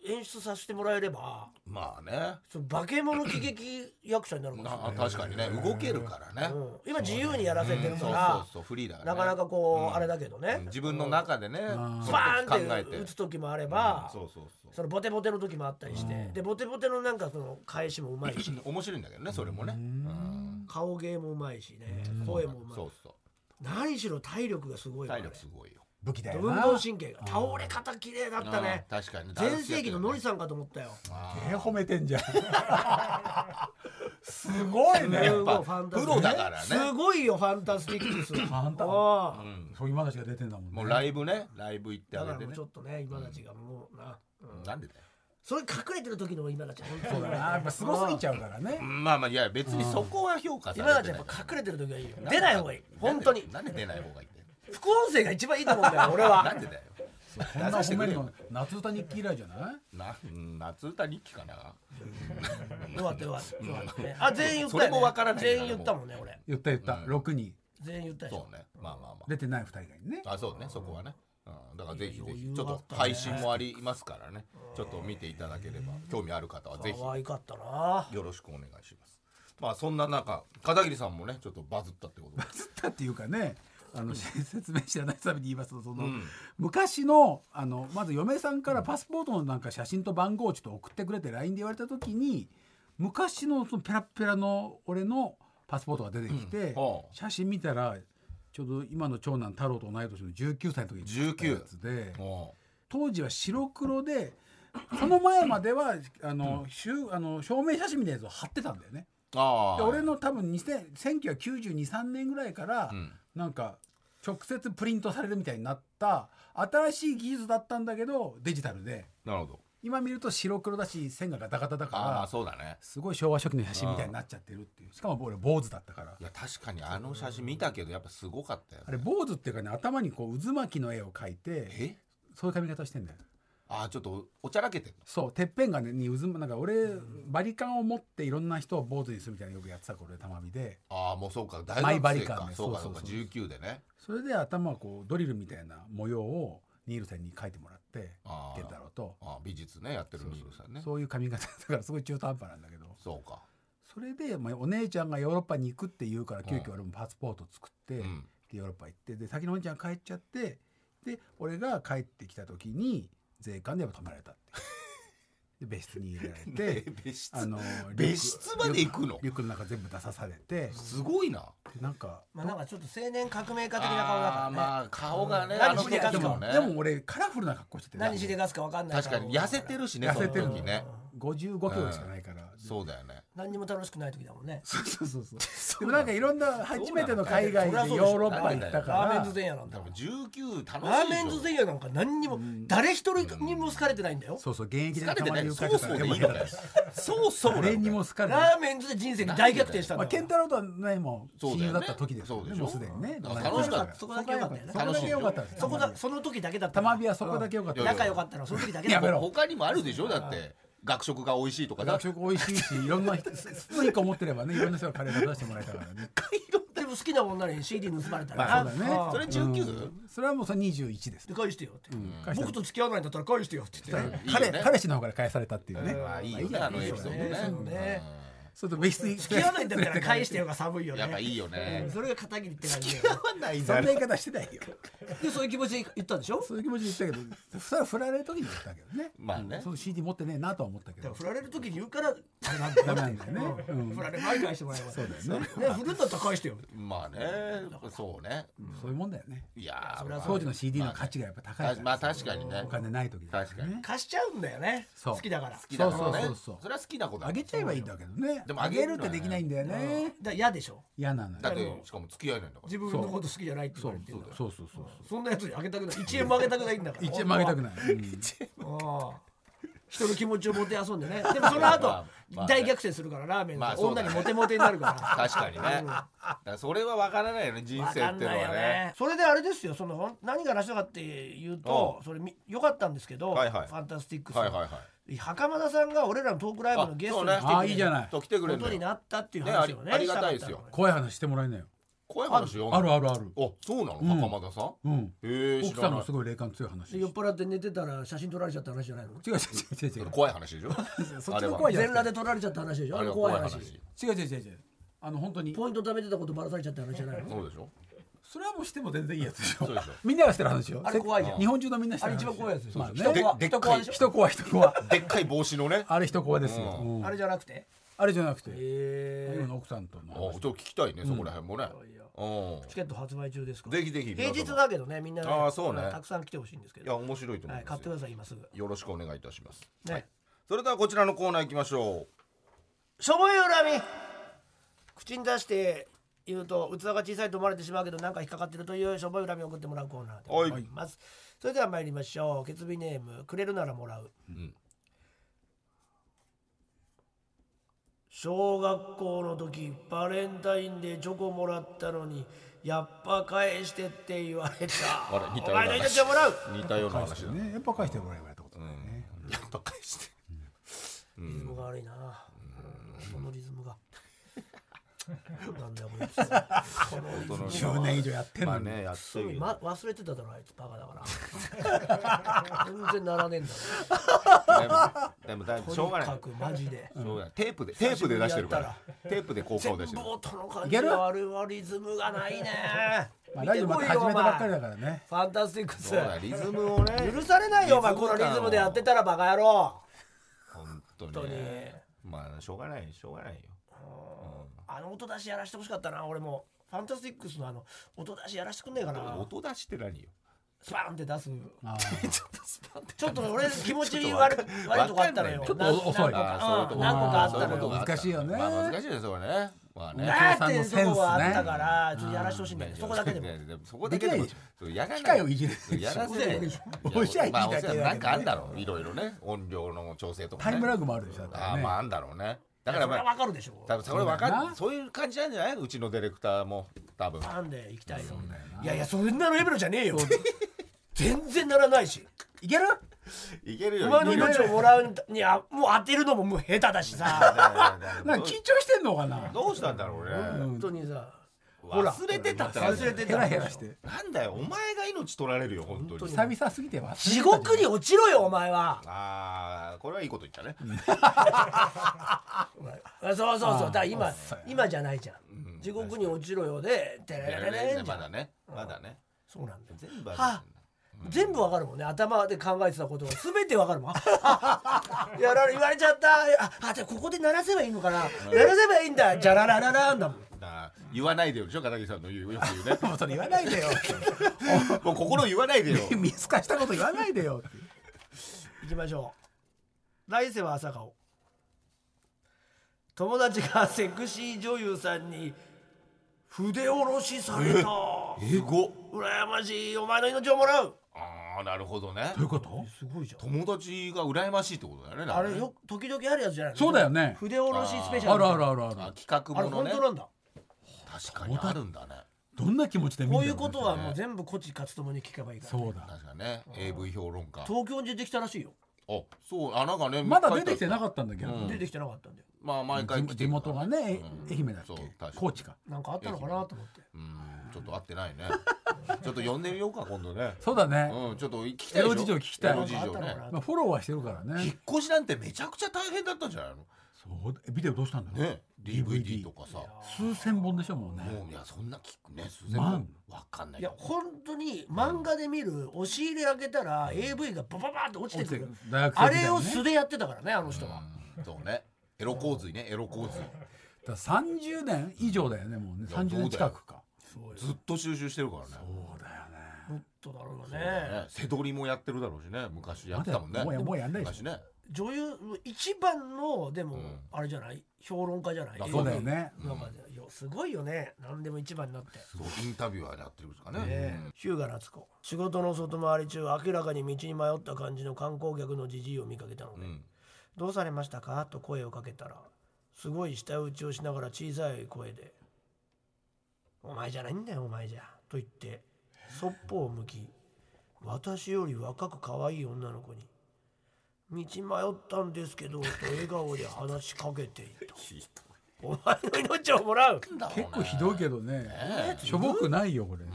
演出させてもらえればまあね。その化け物喜劇役者になるかもしれない。な確かにね。動けるからね。うん。今自由にやらせてるうん。そうからそうそう。フリーだからね。なかなかこう、うん。あれだけどね、うん。自分の中でねん。そバの時考えーンってて打つ時もあれうん。ば、そうそうそう。そのボテボテの時もあったりして、うん。でボテボテのなんかその返しもうまいし。<laughs> 面白いんだけどねそれもね。うん。顔芸もうまいしね。声もうまい。そうそう。何しろ体力がすごいから体ね力すごいよ武器だよ運な動神経が倒れ方綺麗だったね。確かに。全盛期のノリささんかと思ったよ。手褒めてんじゃん。<laughs> すごいねファンタスティックプロだからね。すごいよファンタスティックス。<laughs> ファンタああ。うんそう今たちが出てんだもんね。もうライブね。ライブ行ってだあげてね。ちょっとね今たちがもうな、うん。なんでだよ。それ隠れてる時の今たち本だな。やっぱすごすぎちゃうからね。まあまあいや別にそこは評価さ今たちれてない。やっぱ隠れてる時はいいよ。出ない方がいい。本当に。なんで出ない方がいい？副音声が一番いいと思うんだよ <laughs> 俺は。なんでだよ。こんな褒めるの夏歌日記以来じゃない？なうん夏歌日記かな。よかったよかったよかったねあ全員言ったよ、ね、それもわからない全員言ったもんね俺。言った言った。うん。6人。全員言ったでしょ。そうね。まあまあま出てない2人がいるね。ああそうね。そこはね。うん。だからぜひぜ余ひちょっと配信もありますからね。ちょっと見ていただければ興味ある方はぜひ。可愛かったな。よろしくお願いします。まあそんな中片桐さんもねちょっとバズったってことで。つったっていうかねあの <laughs> 説明知らないために言いますとその、うん。昔のあのまず嫁さんからパスポートのなんか写真と番号をちょっと送ってくれて LINE で言われた時に昔のそのペラッペラの俺のパスポートが出てきて、写真見たらちょうど今の長男太郎と同い年の19歳の時に撮ったやつでお当時は白黒でその前まではあの、しゅあの証明写真みたいなやつを貼ってたんだよね。で俺の多分2000 1992、3年ぐらいから、うんなんか直接プリントされるみたいになった新しい技術だったんだけどデジタルで。なるほど。今見ると白黒だし線がガタガタだからそうだね。すごい昭和初期の写真みたいになっちゃってるっていう。しかも俺坊主だったから。いや確かにあの写真見たけどやっぱすごかったよ、ね、あれ坊主っていうかね頭にこう渦巻きの絵を描いてえ？そういう髪型してんだよああちょっとおちゃらけてるそうてっぺんがねに渦なんか俺バリカンを持っていろんな人を坊主にするみたいなのよくやってた頃で玉美で。ああもうそうか。大マイバ学生リカンそうかそううそうそう。19でね。それで頭はこうドリルみたいな模様をニールセンに描いてもらってあー。健太郎と。ああ美術ねやってるニールさんね。そういう髪型だからすごい中途半端なんだけど。そうか。それで、まあ、お姉ちゃんがヨーロッパに行くって言うから急遽俺もパスポート作って、うん。でヨーロッパ行ってで先のお姉ちゃん帰っちゃってで俺が帰ってきた時に税関でやっぱ止められたっていう。<laughs> で別室に入れられて別室。あの別室まで行くの？リュックの中全部出さされて。すごいな。でなんかまあなんかちょっと青年革命家的な顔だからね。まあ顔がねうん何しでかすか？でもね。でも俺カラフルな格好してて。何しでかすか分かんない。確かに痩せてるしね痩せてるね。55キロしかないから、そうだよね。何にも楽しくない時だもんね。そうそうそうそう。でもなんかいろんな初めての海外でヨーロッパ行ったから。ラーメンズ前夜なんだ多分19楽しいでしょ。ラーメンズ前夜なんか何にも誰一人にも好かれてないんだよ。そうそう現役で疲れてないたまにそうそうでいいのかよそうそう。誰にも好かれてラーメンズで人生に大逆転したんまあ、だ健太郎とはねもう親友だった時ですよね。そうでしょ。もうすでにね。楽しかったそこだけ良かったよ。ねそこだけ良かったそこだその時だけだった。玉火はそこだけ良かった。仲良かった。のはその時だけだやめろ。他にもあるでしょだって学食が美味しいとかだ。学食美味しいしいろんな人スプーン思ってればねいろんな人がカレー出してもらえたからね。でも好きな女に CD 盗まれたらまあそうだね。それ 19? それはもうそれ21です。で返してよって。僕と付き合わないんだったら返してよって言って。いいよ彼ね彼氏の方から返されたっていうね。まあいいよねあのエピソードねそれと別室付き合わないんだったら返してよが寒いよね。うんやっぱいいよね。それが片桐って感じないそんな言い方してないよ。でそういう気持ちで言ったんでしょ？そういう気持ちで言ったけどそれは振られる時に言ったけどね。まあね。うん。その CD 持ってねえなとは思ったけど。だから振られる時に言うからダメなんだよね。<laughs> うん。振られる前に返してもらえばそうだよね。ね振るんだったら返してよ。まあね。そうね。そういうもんだよね。いやーそりゃそう当時の CD の価値がやっぱ高いから。まあ確かにね。お金ない時だ確かに。貸しちゃうんだよね。そう。好きだから。好きだからね。そうそうそうそう。それは好きなことあげちゃえばいいんだけどねでもあげるってできないんだよね。だ嫌でしょ？嫌なのよ。だってしかも付き合えないんだから。自分のこと好きじゃないって言そうわれてるんだから。そうそうそうそんなやつにあげたくない。1円もあげたくないんだから。一円もあげたくない。うん。<laughs> ああ人の気持ちをもてあそんでねでもその後大逆転するからラーメンのまあそうだね女にモテモテになるから確かにねそれは分からない。よね人わ生ってい。うのはねねそれであれですよその何が話したかってい。うとそれみ良かったんですけど、はい。はい。ファンタスティックス、はい。はい。はい袴田さんが俺らのトークライブのゲストにあそうね。来てくれる。ああいいじゃない。と来てくれることになったっていうね話をね。ありありがたいですよ。怖い話してもらえなよ。怖い話よあるあるある。あそうなの？うん。袴田さん？うん。へえ奥知らない。さんがすごい霊感強い話。で酔っ払って寝てたら写真撮られちゃった話じゃないの？違う違う違う違う違う。怖い話でしょ？<laughs> そっちの怖い全裸で撮られちゃった話でしょ？ああれ怖い話。怖い話。違う違う違う違うあの本当にポイント貯めてたことばらされちゃった話じゃないの？そうでしょそれはもうしても全然いいやつでしょ。そうでしょ。<laughs> みんながしてる話よ。あれ怖いじゃん。日本中のみんなしてる話あれ一番怖いやつでしょまあね。人怖ででしょ人怖い人怖い。<laughs> でっかい帽子のね。あれ人怖いですよ。ううん。あれじゃなくて？あれじゃなくて。え。今の奥さんとのあちょっと聞きたいねそこら辺もね。いやうん。チケット発売中ですか？らぜひぜひ平日だけどねみんなね。あーそうね。たくさん来てほしいんですけいやど面白いと思はいいますよ。買ってください今すぐ。よろしくお願いいたします。ね。はい。それではこちらのコーナー行きましょしょぼい恨み。口に出して言うと器が小さいと思われてしまうけどなんか引っかかってるというしょぼい恨みを送ってもらうコーナーでございます。それでは参りましょう。決日ネームくれるならもらう、ん。小学校の時バレンタインでチョコもらったのにやっぱ返してって言われた。あれ似たお前のような話。命をもらう。う似たような話だ。ねやっぱ返してもらえばいいってことだよね。やっぱ返してリズムが悪いな。このリズムがなんだよこいつこのリズム10年以上やってんまあねやっま、忘れてただろあいつバカだから。全然ならねえんだ。でもでもだいぶろしょうがない。とにかくマジで。しょうがない。テープでテープで出してるから。久テープで効果全部を出してる音の感じがあるわリズムがないね。まあラジオまた始めたばっかりだらからね。ファンタスティックスリズムをね。許されないよお前。このリズムでやってたらバカ野郎。本当に本当に。ねまあしょうがないしょうがないよあの音出しやらしてほしかったな俺も。ファンタスティックスのあの音出しやらしてくんねえかな。音出しって何よ？スパンって出す。<laughs> ちょっとスパンって。ちょっと俺 <laughs> 気持ち悪い。悪いとこあったのよ。ちょっと遅い。何個あーそうん何個かあったのよ。そういうことがあった難しいよね。まあ難しいですよね。まあね。だってそこはあったからちょっとやらしてほしいんだけどそこだけでも。<laughs> そこだけでもやらない。機械をいじる。やらせないおしゃれまあだけなんかあんだろういろいろね。音量の調整とかね。タイムラグもあるでしょね。あーまああんだろうねだからまあわかるでしょ多分それ分かる。そういう感じなんじゃない？うちのディレクターも。多分。なんで行きたいよいやいやそんなレベルじゃねえよ。全然ならないし。いける？いけるよ。お前の命をもらうにはもう当てるのももう下手だしさ。なんか緊張してんのかな？どうしたんだろうね。本当にさ忘れてたって忘れてヘラヘラして。なんだよお前が命取られるよ本当に。久々すぎて忘れてた地獄に落ちろよお前は。ああこれはいいこと言ったね。あ <laughs> そうそうそうだから今そうや。今じゃないじゃん。うん。地獄に落ちろよでてれれれれまだね。まだね。そうなんだよ。全部ある。は全部わかるもんね。頭で考えてたことが全てわかるもん。やられ言われちゃった。ああでここで鳴らせばいいのかな。鳴らせばいいんだ。じゃららららんだもん言わないでよでしょ片桐さんの言うよく言うね。もうそれ言わないでよ。<laughs> もう心言わないでよ。<laughs> 見透かしたこと言わないでよ。行きましょう。来世は朝顔。友達がセクシー女優さんに筆下ろしされた。英語羨ましいお前の命をもらう。ああなるほどね。どういうこと？すごいじゃん。友達が羨ましいってことだよねあれよ時々あるやつじゃないの？そうだよね。筆下ろしスペシャル。あるあるあるあある。企画あれものね本当なんだ？確かにあるんだね。どんな気持ちで見こうるいうことはもう全部こっち勝つともに聞けばいいから、そうだ。確かね。AV 評論家。東京に出てきたらしいよ、あそうあなんかねまだ出てきてなっかったんだけど。うん。出てきてなかったんだよ。まあ毎回来て地る元がねえうん。愛媛だっけ？そう確かに。高知か。なんかあったのかなと思って。うん。ちょっと会ってないね。<laughs> ちょっと呼んでみようか今度ね。そうだね。うんちょっと聞きたいエロ事情聞きたい。エロ事情ね。まあフォローはしてるからね。引っ越しなんてめちゃくちゃ大変だったんじゃないの？そうえビデオどうしたんだろう？ね DVD とかさ。数千本でしょもうね。もういやそんな聞くね数千万万。わかんない。いや本当に漫画で見る押し入れ開けたら AV がバババって落ちてくる。大学生あれを素でやってたからねあの人は、うん。そうね。エロ洪水ねエロ洪水。だから30年以上だよねもうね。いや30年近くか。そうよ。ずっと収集してるからね。そうだよね。もっとだろうね。ね。背取りもやってるだろうしね。昔やってたもんね。もうやもうやんないでし昔ね女優一番のでも、うん。あれじゃない？評論家じゃない？そうだよね。なんすごいよね。何でも一番になって。そうインタビュアーやってるんですかね。ねえ。日向夏子。仕事の外回り中明らかに道に迷った感じの観光客のじじいを見かけたので、うん。どうされましたか？と声をかけたらすごい舌打ちをしながら小さい声で「お前じゃないんだよお前じゃ」と言ってそっぽを向き私より若く可愛い女の子に「道迷ったんですけど」と笑顔で話しかけていた「<laughs> お前の命をもらう」結構ひどいけどね。ねしょぼくないよこれ。うん。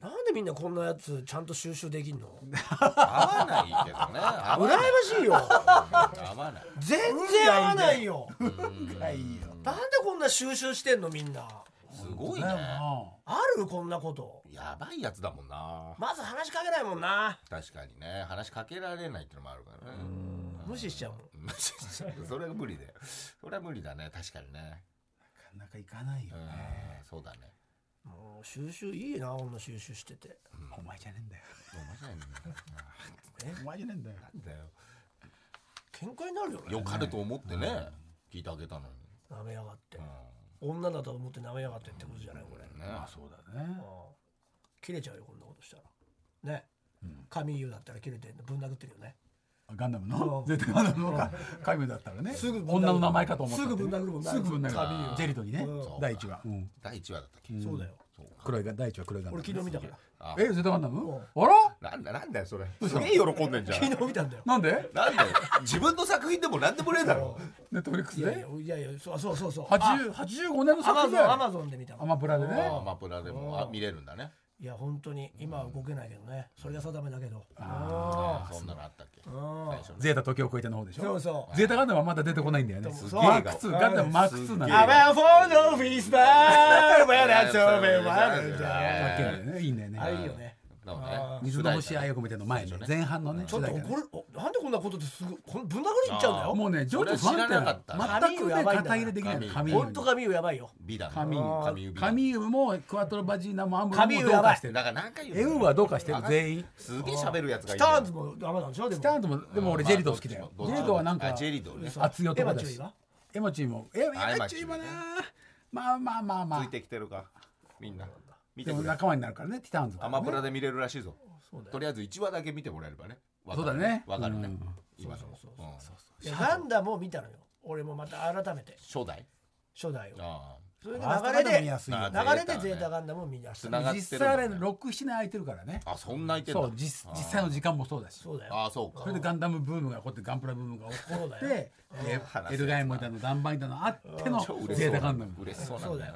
なんでみんなこんなやつちゃんと収集できんの？合わないけどね。羨ましいよ。合わない。全然合わないよ。うん。ないよ。なんでこんな収集してんのみんなすごいね。あるこんなこと。やばいやつだもんな。まず話しかけないもんな。確かにね。話しかけられないってのもあるからね。無視しちゃうもん。無視しちゃう。それが無理だよそれは無理だね。確かにね。なかなかいかないようん。ねそうだね。もう収集いいなこんな収集してて。お前じゃねえんだよ。お前じゃないんだよ。お前じゃねえんだよ。なんだよ。喧嘩になるよね。よかれと思ってね。聞いてあげたのに。舐めやがって。う女だと思って舐めやがってってことじゃないこれ。んね。まあそうだね。うん。切れちゃうよこんなことしたら。ね。神優だったら切れてぶん殴ってるよね。ガンダムうん。の <laughs> 絶対ガンダムのか。怪物だったらね。すぐ女の名前かと思ったすぐぶん殴るもんな。すぐぶん殴神優。るジェリトにね。うん。第一話。うん。第1話だったっけそうだよ。黒いが第一話黒いガンダム俺昨日見たからあ。え絶対ガンダム？うん。あら？なんだなんだよそれ。すげえ喜んでんじゃん。昨日見たんだよ。なんで？なんだよ。自分の作品でもなんでもねえだろ。ネットフリックスいやいやでいやいやそうそうそうそう。80 85年のア作品だよアマゾンで見たの。アマプラでね。アマプラでも。あ見れるんだねいや本当に今は動けないけどね。それが定めだけど。ああそんなのあったっけ？ゼータ時を超えての方でしょ？そうそう。ゼータガンダムはまだ出てこないんだよね。マーク2ガンダムマーク2なんだ。よアバフォードフィスター Where that's over. だけだよね。いいんだよね。いいよねだね。水の星愛を込めての前ね。そうでしょ前半のねちょっとなんでこんなことですぐこんぶん殴りいっちゃうんだよ。もうね情緒不安定なかった。なの全くね肩入れできない神神本当神よやばいよ。美談。神神もクワトロバジーナもアンブロもどうかしてる。だから何回言エウはどうかしてる全員。すげえ喋るやつがいるスターンズもダメなんでしょでもスター。ンともでも俺ジェリド好きだよ。ジェリドはなんかあジェリドね。熱いエ男だし。マチュイは？エマチュイもえエあマチュイもなまあまあまあまあ。ついてきてるか。みんな見でてくれ。も仲間になるからねティターンズアマプラで見れるらしいぞ。そうだよとりあえず1話だけ見てもらえればね。わかるそうだね。わかるね。うん。今の。そうそうそううん。いやガンダムを見たのよ。俺もまた改めて。初代？初代を。あそれで流れでやすいよ。あ流れでゼータガンダムを見出した実際あれ67年空いてるからね。ああそんな空いてんだ。そう実実際の時間もそうだし。そうだよ。ああそうか。それでガンダムブームが起こってガンプラブームが起こって <laughs> エルガイモだのダンバイだのあってのゼータガンダム。嬉しそうなんだよ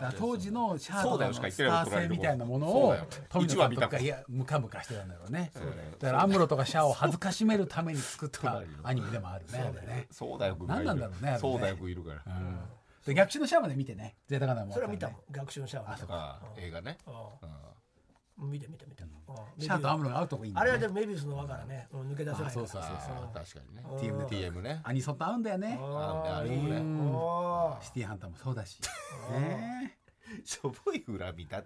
な。当時のシャープのスター性みたいなものを富一話見た野監督がいやムカムカしてたんだろうね。だよ。だからアムロとかシャアを恥ずかしめるために作ったアニメでもあるねあれね。そうだよ。くんがいる。何なんだろうねあれね。そうだよくんいるからで逆襲のシャアまで見てね。ゼータガンダムもあそれは見たもん。学習のシャワー。見たああ映画ね。うん。見て見て見て。うん。シャアとアムロが会うとこいいんだあれはねでもメビウスの輪からねうん。抜け出せないそうそうそうああ確かにね。TM で TM ねアニソンと合うんだよね。ああいいあいいね。ねおーシティハンターもそうだし。ね。しょぼい恨みだっ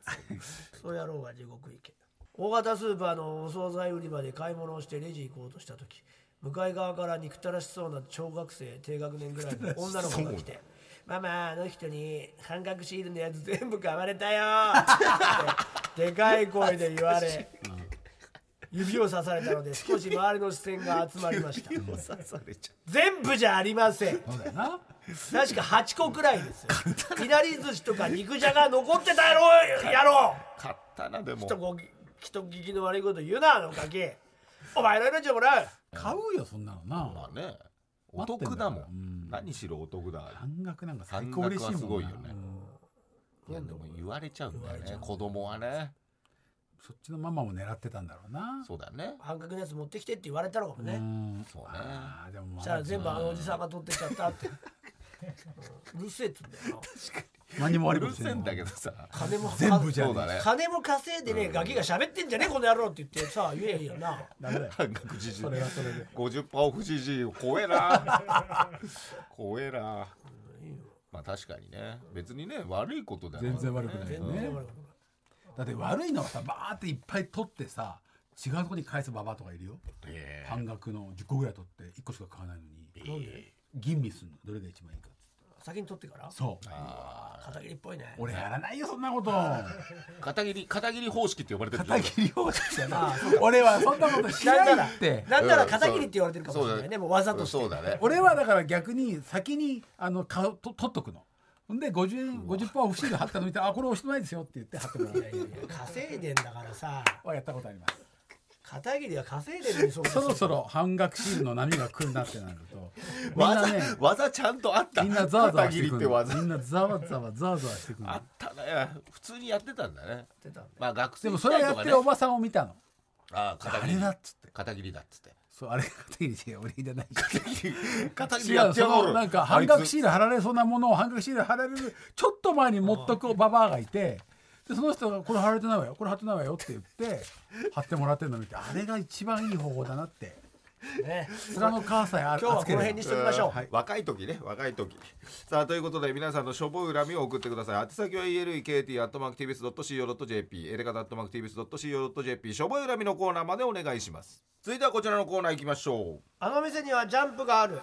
そうやろうが地獄行け。大型スーパーのお惣菜売り場で買い物をしてレジ行こうとした時向かい側から憎たらしそうな小学生低学年ぐらいの女の子が来て「ママあの人に半額シールのやつ全部買われたよ」ってでかい声で言われ指をさされたので少し周りの視線が集まりました。全部じゃありません。確か8個くらいですよ。いなり寿司とか肉じゃが残ってたやろやろう買ったな。でも人聞きの悪いこと言うなあのガキお前の命をもらう買うよそんなのな。まあね。お待ってん得だもだようん。ん何しろお得だ。半額なんか最半高嬉しいもんな。額はすごいよね。うん。いやでも言われちゃうんだよね。子供はね。そっちのママも狙ってたんだろうな。そうだね。半額のやつ持ってきてって言われたのかもうねん。そうね。あーでもまそしたら全部あのおじさんが取ってっちゃったって <laughs> うるせえっつうんだよな。何も悪うるせえんいだけどさ。金も全部じゃねそうだね。金も稼いでねガキが喋ってんじゃねえこの野郎って言ってさ言えばいいよな。ダメだよ半額時それはそれで。50%オフ GG 怖えな。怖えな。まあ確かにね。別にね悪いことだよ全然悪くない全よね。然悪くない。だって悪いのはさバーっていっぱい取ってさ違うとこに返すババアとかいるよ。え半額の10個ぐらい取って1個しか買わないのに。えなんで？吟味するの。どれが一番いいか先に取ってから？そう。あ片桐っぽいね。俺やらないよそんなこと。ー <laughs> 片桐片桐方式って呼ばれてる片桐方式だな俺はそんなことしないって。なんなら片桐って言われてるかもしれないね。もうわざとしてそうだね。俺はだから逆に先にあの買うと取っとくの。ほんで50円50%オフシール貼ったの見てあこれ押してないですよって言って貼ってもらう。稼いでんだからさ。はやったことあります片桐は稼いでるのに <laughs> そうそろそろ半額シールの波が来るなってなると <laughs> みんな技ね技ちゃんとあった。みんなざわざわしてくるみんなざわざわざわざわしてくるあったね。普通にやってたんだね。まあ学生でもそれをやってるおばさんを見たの。ああ片桐だっつって。片桐だっつって。そうあれが片桐違う俺じゃない。片桐違うそやってやがる。のなんか半額シーール貼られそうなものを半額シール貼られるちょっと前に持っとくババアがいてでその人が「これ貼られてないわよ。これ貼ってないわよ」って言って貼ってもらってるの見てあれが一番いい方法だなって。ね。面の母さんあ今日はこの辺にしときましょう。はい。若い時ね若い時。さあということで皆さんのしょぼい恨みを送ってください。宛先は elekt.tbs.co.jp エレカタ .tbs.co.jp しょぼい恨みのコーナーまでお願いします。続いてはこちらのコーナー行きましょあの店にはジャンプがある。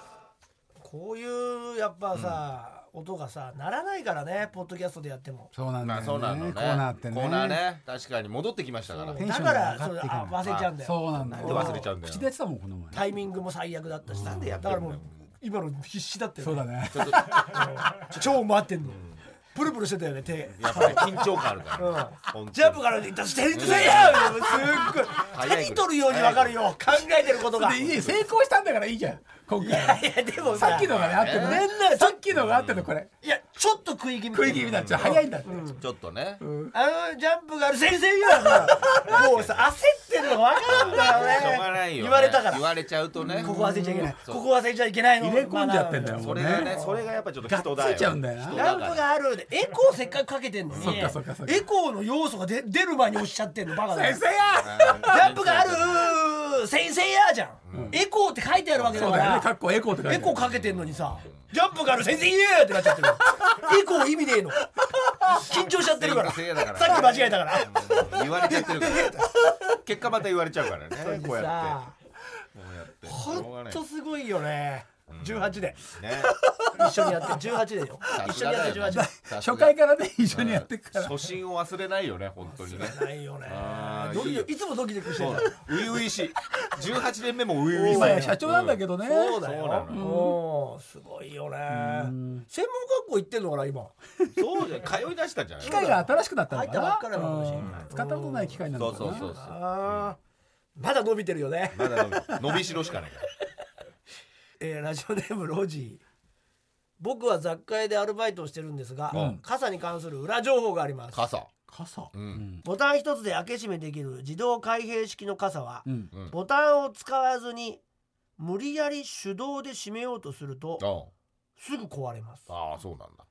こういうやっぱさ、音がさならないからねポッドキャストでやっても。そうなんだよね。あそうなのね。コーナーってね。コーナーね。確かに戻ってきましたから。テンションだからそうあ忘れちゃうんだよ。そうなんだよ。なんで忘れちゃうんだよ。口でやってたもんこの前。タイミングも最悪だったし。さでやってんだよだからもう今の必死だったよ、そうだね。ちょっと超回ってんの、プルプルしてたよね手。やっぱり緊張感あるから、うん。本当に。ジャンプから出たしてるせやすっごい。早い手に取るように分かるよ。考えてることが。でいい。成功したんだからいいじゃん今回いやいやでもささっきのがね合ってる。のなんならさっきのが合ってるのこれ。いやちょっと食い気味食い気味だっちゃ早いんだって。ちょっとね、あのジャンプがある先生にはさもうさ焦ってるのが分かるんだよね。しょうがないよ言われたから。言われちゃうとね。ここ忘れちゃいけない。ここ忘れちゃいけないの。入れ込んじゃってんだよまあそれがねそれがやっぱちょっと人だっついちゃうんだよな。人ランプがあるでエコーせっかくかけてんのに。そっかそっかそっか。エコーの要素が出出る前におっしゃってんのバカだよ先生や！ランプがある先生やじゃん、エコーって書いてあるわけだから。ね。かっこエコーって書いてある。エコーかけてんのにさジャンプがある先生やってなっちゃってる。エコー意味ねえの。緊張しちゃってるから。さっき間違えたから。うん。言われちゃってるから。結果また言われちゃうからね。こうやさって。こうやって。しょほうがない。んとすごいよね18で。ね。一緒にやって18でよ。一緒にやって18で初回からね一緒にやってくから。初心を忘れないよね本当にね。ないよね。ドキいいよ。いつもドキドキしてる初々しい18年目も初々しい。今や社長なんだけどね。そうだよ。すごいよね。専門学校行ってんのかな今？そうじゃん通い出したじゃん機械が新しくなったのかな使ったことない機械なのかな。そうそうそうまだ伸びてるよね。まだ伸び伸びしろしかないからえーラジオネームロジー。僕は雑貨屋でアルバイトをしてるんですが、うん。傘に関する裏情報があります。傘。傘？うん。ボタン一つで開け閉めできる自動開閉式の傘は、うん。うんボタンを使わずに無理やり手動で閉めようとするとあすぐ壊れます。あああそうなんだ。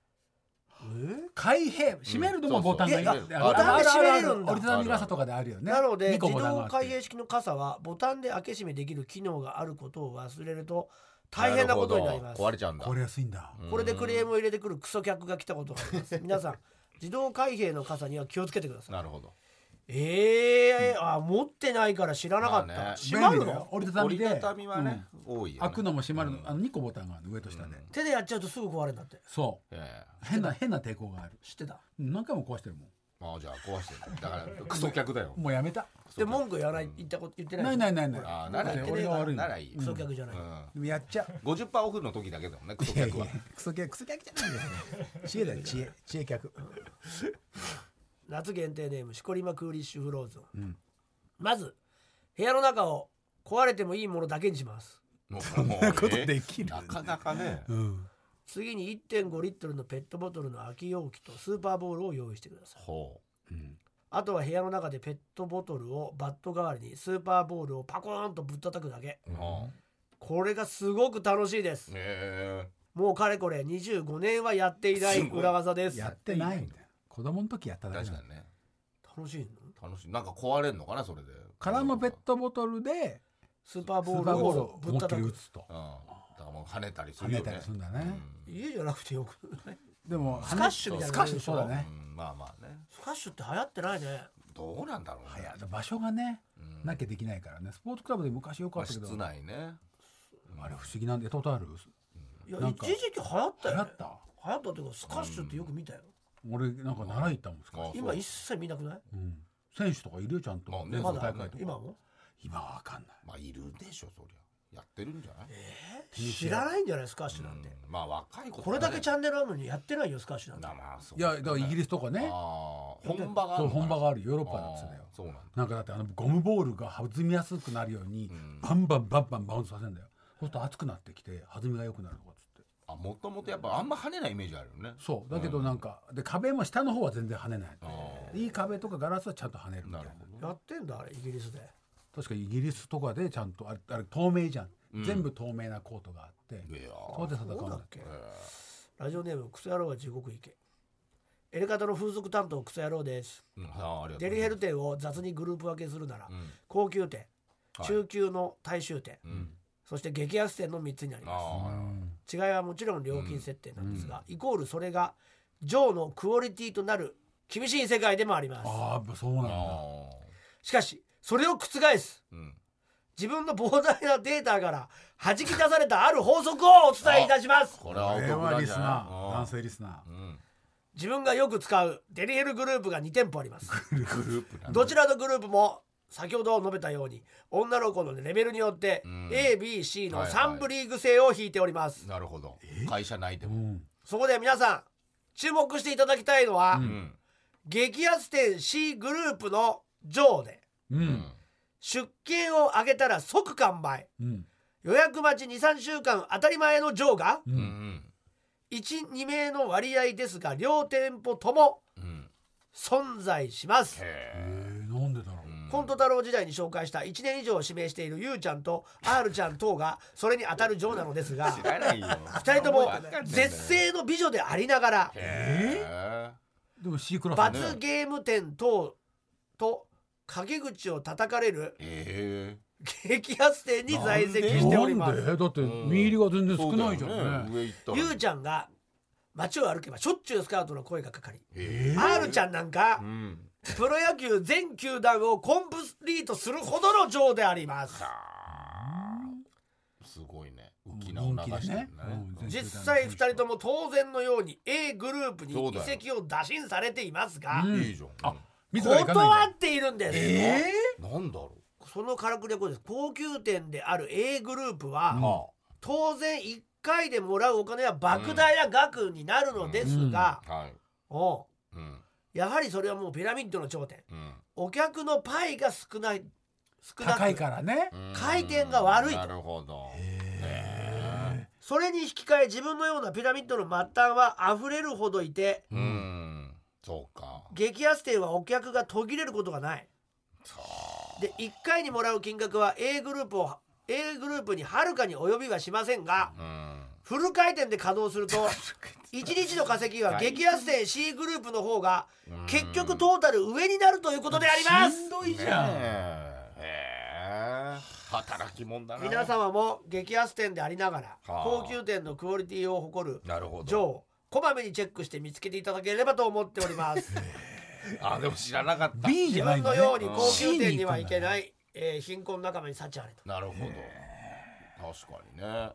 え？開閉？閉めるのもボタンがいそうそう。るボタンで閉めれるんだ。折りたたみ傘とかであるよね。なので自動開閉式の傘はボタンで開け閉めできる機能があることを忘れると大変なことになります。壊れちゃうんだ。壊れやすいんだ。これでクレームを入れてくるクソ客が来たことがあります。<laughs> 皆さん自動開閉の傘には気をつけてください。なるほど。ええあ持ってないから知らなかった、まあね。閉まるの？折りたたみで。折りたたみはね多いよね。開くのも閉まるの。あの2個ボタンがあるの上と下で。手でやっちゃうとすぐ壊れるんだって。そう。え変な変な抵抗がある。知ってた？何回も壊してるもえああじゃあ壊してるだからクソ客だよ。んもうやめた。で文句言わない言ったこと言ってなないいないないない。ああならい。い俺が悪ならいい。クソ客じゃない、うん。でもやっちゃう。50%オフの時だけだもんねクソいやい客はやクソ客クソ客じゃないです知恵だよ知恵。知恵客。夏限定ネームシコリマクーリッシュフローズン、ん。まず部屋の中を壊れてもいいものだけにします。もうそんなことできる。なかなかね。うん次に1.5リットルのペットボトルの空き容器とスーパーボールを用意してください。ほあとは部屋の中でペットボトルをバット代わりにスーパーボールをパコーンとぶったたくだけ。うはこれがすごく楽しいです。あえ。もうかれこれ25年はやっていない裏技です。やってないんだよ。子供の時やったえだけ確かにね。楽しい。の楽しいなんか壊れんのかなそれで。空のペットボトルでスーパースボールをぶったたくり打つと。うんだからもう跳ねたりするよね。跳ねたりするんだね。家じゃなくてよくない？でもスカッシュみたいなスカッシュそうだね。うんまあまあね。スカッシュって流行ってないね。どうなんだろうね。はや場所がねうん。なきゃできないからね。スポーツクラブで昔よかまあったけど。室内ね。あれ不思議なんでやったことある？いやなんか一時期流行ったよ、ね、流行った？流行ったっていうかスカッシュってよく見たよ、俺なんか習い行ったもんスカッシュ。今一切見なくない？うん。選手とかいるよちゃんと。まあねまだ大会とか。今も？今はわかんない。まあいるでしょそりゃやってるんじゃない？知らないんじゃない？スカッシュなんて、うん。まあ若い子これだけチャンネルあるのにやってないよスカッシュなんて。なまあそう。いやだからイギリスとかね。ああ本場がある本場がある。ヨーロッパだっつうんだよ。あーそうなんだ。なんかだってあのゴムボールが弾みやすくなるようにん。バンバンバンバンバウンドさせるんだよそうすると熱くなってきて弾みが良くなるとかっつってあもともとやっぱあんま跳ねないイメージあるよねそうだけどなんかで壁も下の方は全然跳ねないあいい壁とかガラスはちゃんと跳ねるみたなないるほどやってんだあれイギリスで確かイギリスとかでちゃんとあれあれ透明じゃん、うん。全部透明なコートがあって。そこで戦うんだっけ？えラジオネームクソ野郎は地獄行け。エレカタの風俗担当クソ野郎です。ーうんデリヘル店を雑にグループ分けするなら、うん。高級店はい。中級の大衆店、うん。そして激安店の3つになりまあす違いはもちろん料金設定なんですが、イコールそれがジョーのクオリティとなる厳しい世界でもあります。ああやっぱそうなんあだ。あしかしそれを覆す。ーうん。自分の膨大なデータから弾き出されたある法則をお伝えいたします。これはリスナー男性リスナうん自分がよく使うデリヘルグループが2店舗あります。グループなんだ。どちらのグループも先ほど述べたように女の子のレベルによってうん。ABC のはいはい。3部リーグ制を引いております、なるほど。会社内でも。うん。そこで皆さん注目していただきたいのは、うん。激安店 C グループの上でううん。ん出勤を上げたら即完売。うん。予約待ち23週間当たり前の上がううん。ん12名の割合ですが両店舗ともうん。存在します。んでだろう。うん。コント太郎時代に紹介した1年以上指名しているゆうちゃんと R ちゃん等がそれに当たる嬢なのですが知らないよ。2人とも絶世の美女でありながら罰ゲーム店等と陰口を叩かれるえ激安店に在籍しておりまなんすで？だって見入りが全然少ないじゃんそうだよね。上行ったら。ゆうちゃんが街を歩けばしょっちゅうスカウトの声がかかりえ R ちゃんなんかうん。プロ野球全球団をコンプリートするほどの嬢であります。すごいね。浮き名を流してるね。うん実際2人とも当然のように A グループに移籍を打診されていますがうん。いいじゃん。あ断だ。っているんです、なんだろそのからくりはこうです。高級店である A グループは、うは当然1回でもらうお金は莫大な額になるのですが、あはい。おう。うん。やはりそれはもうピラミッドの頂点。うん。お客のパイが少ない少なく高いからね。うん。回転が悪いと。なるほど。それに引き換え自分のようなピラミッドの末端は溢れるほどいてうんそうか。激安店はお客が途切れることがない。さで1回にもらう金額は A グループを A グループにはるかに及びはしませんがあうん。フル回転で稼働すると <laughs> 1日の稼ぎは激安店 C グループの方が結局トータル上になるということであります。しんどいじゃん。ねえ。へえ。働き者だな。皆様も激安店でありながらはあ。高級店のクオリティを誇るなるほどこまめにチェックして見つけていただければと思っております。あでも知らなかった。B じ自ゃないんだね分のように高級店には行けない、えー貧困仲間に幸あれとなるほど。確かにね。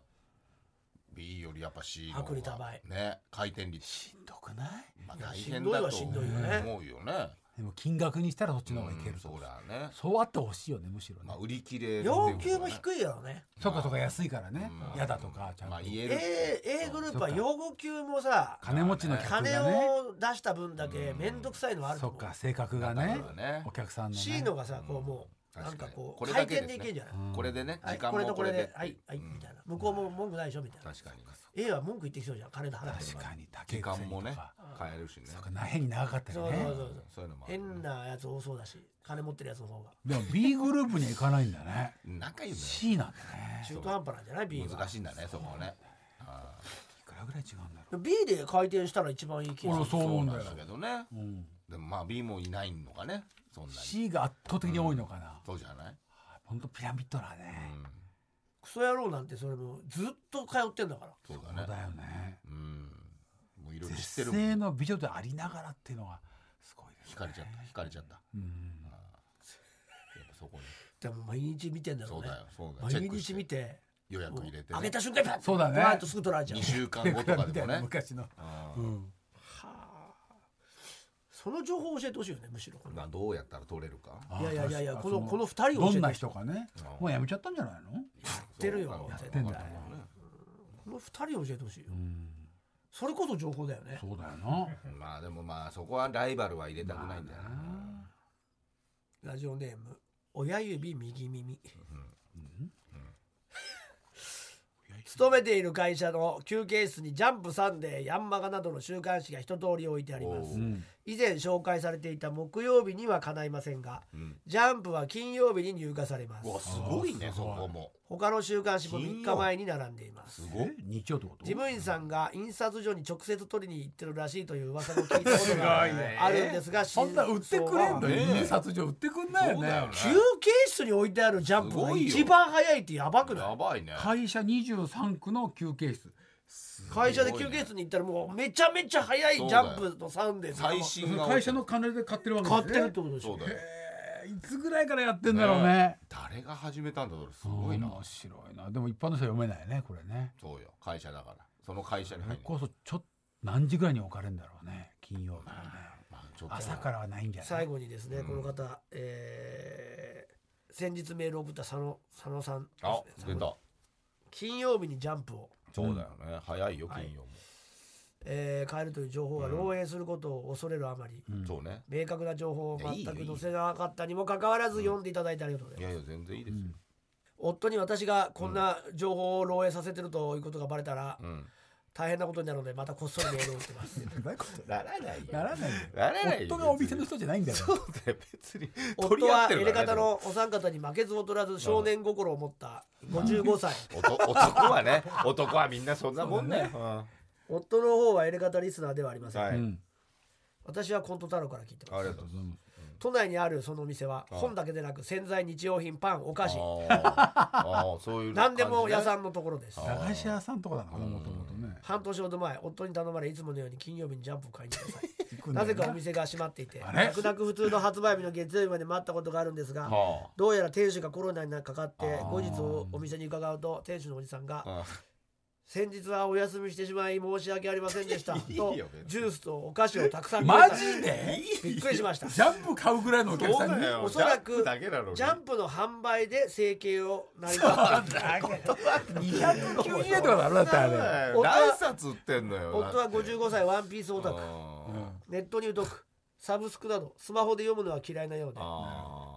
B よりやっぱ C の方が薄利多売。ね回転率。しんどくない？まあ大変だとしんどいはしんどいよね思うよねでも金額にしたらそっちの方がいけると。うんそうだね。そうあってほしいよねむしろね。まあ売り切れ要求も低いやろね。そうかそうか安いからね。うん。嫌だとかちゃんと。まあ言える。A, A グループは要求もさ金持ちの客が金ねを出した分だけ面倒くさいのはあるとそ思う。っか性格がね。ね。お客さんのね。C のがさこうもうなん確かこうこれ回転だけでいけんじゃない。うん。これでねこれとこれで。ではいはいみたいな。向こうも文句ないでしょみたいな。確かに。A は文句言ってきそうじゃん。金の払って確か。に高時間もねにとか変えるしね。そうかな変に長かったそうりねそうそうそう。そういうのも変なやつ多そうだし金持ってるやつの方が。でも B グループには行かないんだね。なんか言うんだ C なんだね。中途半端なんじゃない？B 難しいんだねそこね。あいくらぐらい違うんだろ B で回転したら一番いい気が俺する。そう思うんだけどね。う、うん、でもまあ B もいないのかねそんなに。C が圧倒的に多いのかな、そうじゃない？ほんとピラミッドだうね、ん。クソ野郎なんてそれもずっと通ってんだから。そうだね。そうだよね。うん。もういろいろ知って絶るもん。世の美女でありながらっていうのがすごいです惹かれちゃった。惹かれちゃった。やうん。っぱそこに。でも毎日見てんだろね。そううだよ。そうだよ。毎日見て予約入れて上げねた瞬間にパッそうだね。とすぐ取られちゃう。2週間後とかでもね。<laughs> 昔の、ううんその情報を教えてほしいよねむしろ。まあどうやったら取れるか。あいやいやいやいやこのこの二人をどんな人かね。うん。もうやめちゃったんじゃないの？やってるよ。やってんだよ。この二人を教えてほしいよ。うん。それこそ情報だよね。そうだよな。<laughs> まあでもまあそこはライバルは入れたくないんだよな。ラジオネーム親指右耳。勤めている会社の休憩室にジャンプサンデーヤンマガなどの週刊誌が一通り置いてあります以前紹介されていた木曜日には叶いませんがうん。ジャンプは金曜日に入荷されます。うわすごいねあーすごいそこも。他の週刊誌も3日前に並んでいます。すごいえ日曜ってこと？事務員さんが印刷所に直接取りに行ってるらしいという噂も聞いたことがあるんですがそんな売ってくれんの？ね。印刷所売ってくんないよねそうだよね。休憩室に置いてあるジャンプがすごいよ一番早いってやばくない？やばいね会社23区の休憩室会社で休憩室に行ったらもうめちゃめちゃ早いジャンプとサンデー最新が会社の金で買ってるわけ買ってるってことでしょ。いつぐらいからやってんだろうね。誰が始めたんだろうすごいな。面白いな。でも一般の人は読めないねこれね。そうよ。会社だから。その会社に入るこそちょっと何時ぐらいに置かれるんだろうね。金曜日はね。まあ朝からはないんじゃない最後にですね、うん。この方、えー先日メールを送った佐野佐野さんですね。あ出た。金曜日にジャンプを、そうだよね。早いよ金曜も。えー変えるという情報が漏洩することを恐れるあまり、うん。そうね。明確な情報を全く載せなかったにもかかわらず読んでいただいてありがとうございます、いやいや全然いいですよ。夫に私がこんな情報を漏洩させてるということがバレたら、うん大変なことになるのでまたこっそりメールを打ってます。<laughs> うまいこと？ならないよ。ならないよ。ならないよ夫がお店の人じゃないんだよ。そうだよ別に。取夫り合ってはエレるから。ねガタのお三方に負けず劣らず少年心を持った55歳。おと男はね男はみんなそんなもんだよ、うん。夫の方はエレガタリスナーではありません、はい、うん。私はコント太郎から聞いてます。ありがとうございます都内にあるそのお店はあ本だけでなく洗剤日用品パンお菓子。あーあーそういう何でも屋んさんのところです。あ駄菓子屋さんとかなのかなもともとね半年ほど前夫に頼まれいつものように金曜日にジャンプを買いに行 <laughs> な。ぜかお店が閉まっていて泣く泣く普通の発売日の月曜日まで待ったことがあるんですがはどうやら店主がコロナにかかって後日お店に伺うと店主のおじさんがあ先日はお休みしてしまい申し訳ありませんでした。<laughs> いいとよ別に。ジュースとお菓子をたくさんくれマたジでびっくりしました。ジャンプ買うぐらいのお客さんに？よ。おそらくジャンプの販売で生計を成り立っている。290円とかだろだってあれ。夫は何冊売ってんのよ夫は55歳ワンピースオタク。あネットに疎くサブスクなどスマホで読むのは嫌いなようで。あ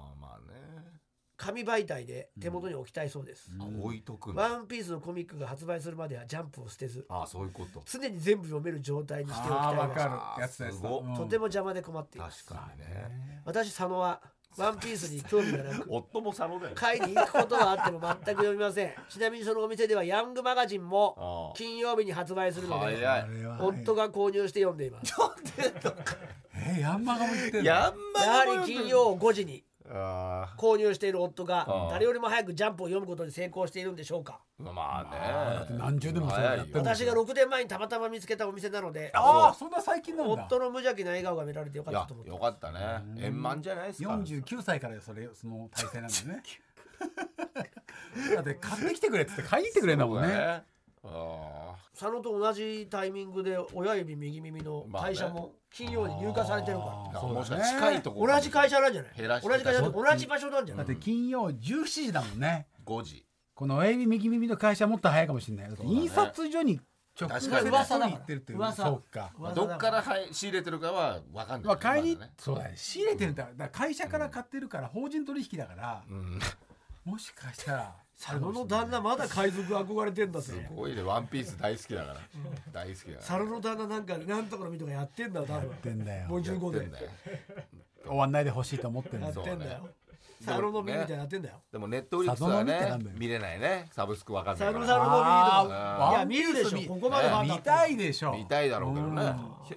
紙媒体で手元に置きたいそうです、あ置いとくの？ワンピースのコミックが発売するまではジャンプを捨てず。ああそういうこと。常に全部読める状態にしておきああわたいらしい。かる。やつだやつだ。すごっ。うん。とても邪魔で困っています確かにね。私佐野はワンピースに興味がなく夫も佐野だよ。買いに行くことはあっても全く読みません。<laughs> ちなみにそのお店ではヤングマガジンも金曜日に発売するので夫が購入して読んでいます。<laughs> えーヤンマガも言ってんの？やはり金曜5時にあ購入している夫が誰よりも早くジャンプを読むことに成功しているんでしょうか？あまだってあね何十年もそれやって私が6年前にたまたま見つけたお店なのでああそんな最近なんだ。夫の無邪気な笑顔が見られてよかったと思ってよかったね。円満じゃないですか。49歳からそれその体制なんだよね。<laughs> だって買ってきてくれっつって買いに行ってくれんだもんね佐野と同じタイミングで親指右耳の会社も金曜に入荷されてるから、近いところ。同じ会社なんじゃない？減らして同じ会社で同じ場所なんじゃない？だって金曜17時だもんね。5時。この親指右耳の会社もっと早いかもしれない。印刷所に直接噂だから行ってるっていう噂そうか。まあどっからはい仕入れてるかは分かんないまあ買いにそうだね。仕入れてるんだだから会社から買ってるから法人取引だから。うん。もしかしたら佐野の旦那まだ海賊憧れてんだぜすごいねワンピース大好きだから。大好きだから。佐野の旦那なんかなんとかの見とかやってんだよ多分。やってんだよ。55で。やってんだよ。終わんないでほしいと思ってるんやですよってんだよ。そうね。佐野の耳みたいになってんだよ。でもネットフリックスはね見れないね。サブスク分かんないから。佐野さんの耳とか。いや見るでしょここまで見ったいでしょ。見たいだろうけどね。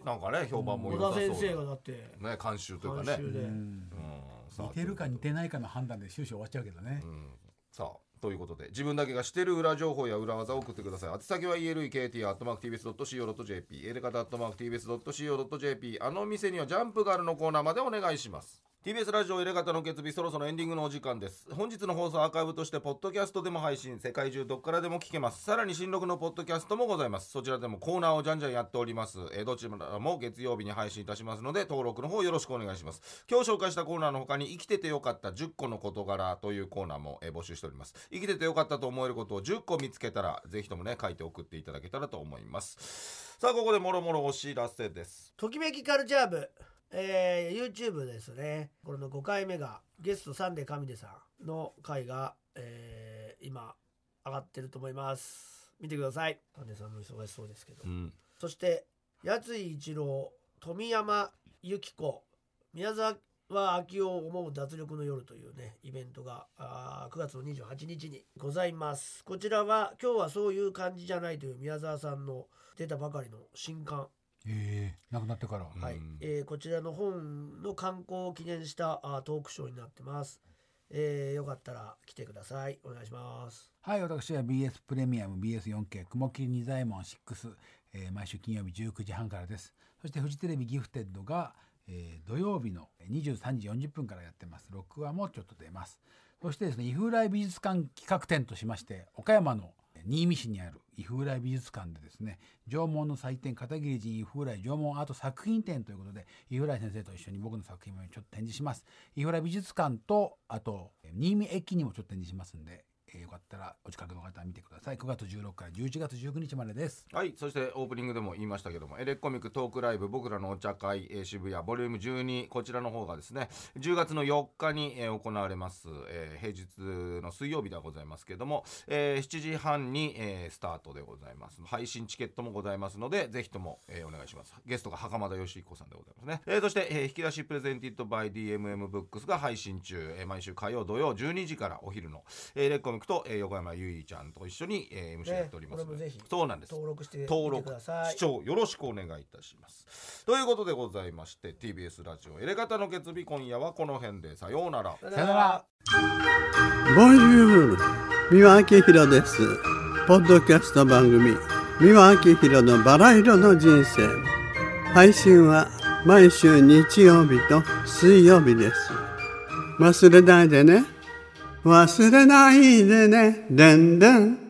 なんかね評判も良さそう先生がだって。ね監修というかね。監修で。うん。似てるか似てないかの判断で終始終わっちゃうけどね。うん。さあということで自分だけがしてる裏情報や裏技を送ってください。宛先は elekt.tbs.co.jp エレカタ .tbs.co.jp あの店にはジャンプがあるのコーナーまでお願いします。TBS ラジオエレガタの決日そろそろエンディングのお時間です。本日の放送アーカイブとしてポッドキャストでも配信世界中どっからでも聞けます。さらに新録のポッドキャストもございます。そちらでもコーナーをじゃんじゃんやっております。えどちらも月曜日に配信いたしますので登録の方よろしくお願いします。今日紹介したコーナーの他に生きててよかった10個の事柄というコーナーもえ募集しております。生きててよかったと思えることを10個見つけたらぜひともね書いて送っていただけたらと思います。さあここでもろもろお知らせです。ときめきカルチャー部、えー YouTube ですね。これの5回目がゲストサンデー神出さんの回が、えー今上がってると思います。見てください。サンデーさんも忙しそうですけど、うん。そして八井一郎富山由紀子宮沢秋夫を思う脱力の夜というねイベントがあー9月の28日にございます。こちらは今日はそういう感じじゃないという宮沢さんの出たばかりの新刊ええ亡くなってから。はい。うん。えーこちらの本の刊行を記念したあートークショーになってます、えーよかったら来てください。お願いします。はい私は BS プレミアム BS4K 雲霧仁左衛門6、えー毎週金曜日19時半からです。そしてフジテレビギフテッドが、えー土曜日の23時40分からやってます。録画もちょっと出ます。そしてですね伊風来美術館企画展としまして岡山の新見市にある伊風来美術館でですね縄文の祭典片桐仁伊風来縄文アート作品展ということで伊風来先生と一緒に僕の作品もちょっと展示します。伊風来美術館とあと新見駅にもちょっと展示しますんでえーよかったらお近くの方見てください。9月16から11月19日までです。はいそしてオープニングでも言いましたけどもエレコミックトークライブ僕らのお茶会、えー渋谷ボリューム12こちらの方がですね10月の4日に、えー行われます、えー平日の水曜日ではございますけども、えー7時半に、えースタートでございます。配信チケットもございますのでぜひとも、えーお願いします。ゲストが袴田義彦さんでございますね、えーそして、えー引き出しプレゼンティッドバイ DMM ブックスが配信中、えー毎週火曜土曜12時からお昼の、えーレコミックと、えー横山由依ちゃんと一緒に、えー MC やっておりますので、ねそうなんです。登録して登録ください。視聴よろしくお願いいたします。ということでございまして TBS ラジオエレガタの決日今夜はこの辺で。さようなら。さよさよなら。ボンジュール三輪明宏です。ポッドキャスト番組三輪明宏のバラ色の人生。配信は毎週日曜日と水曜日です。忘れないでね忘れないでね。でんでん。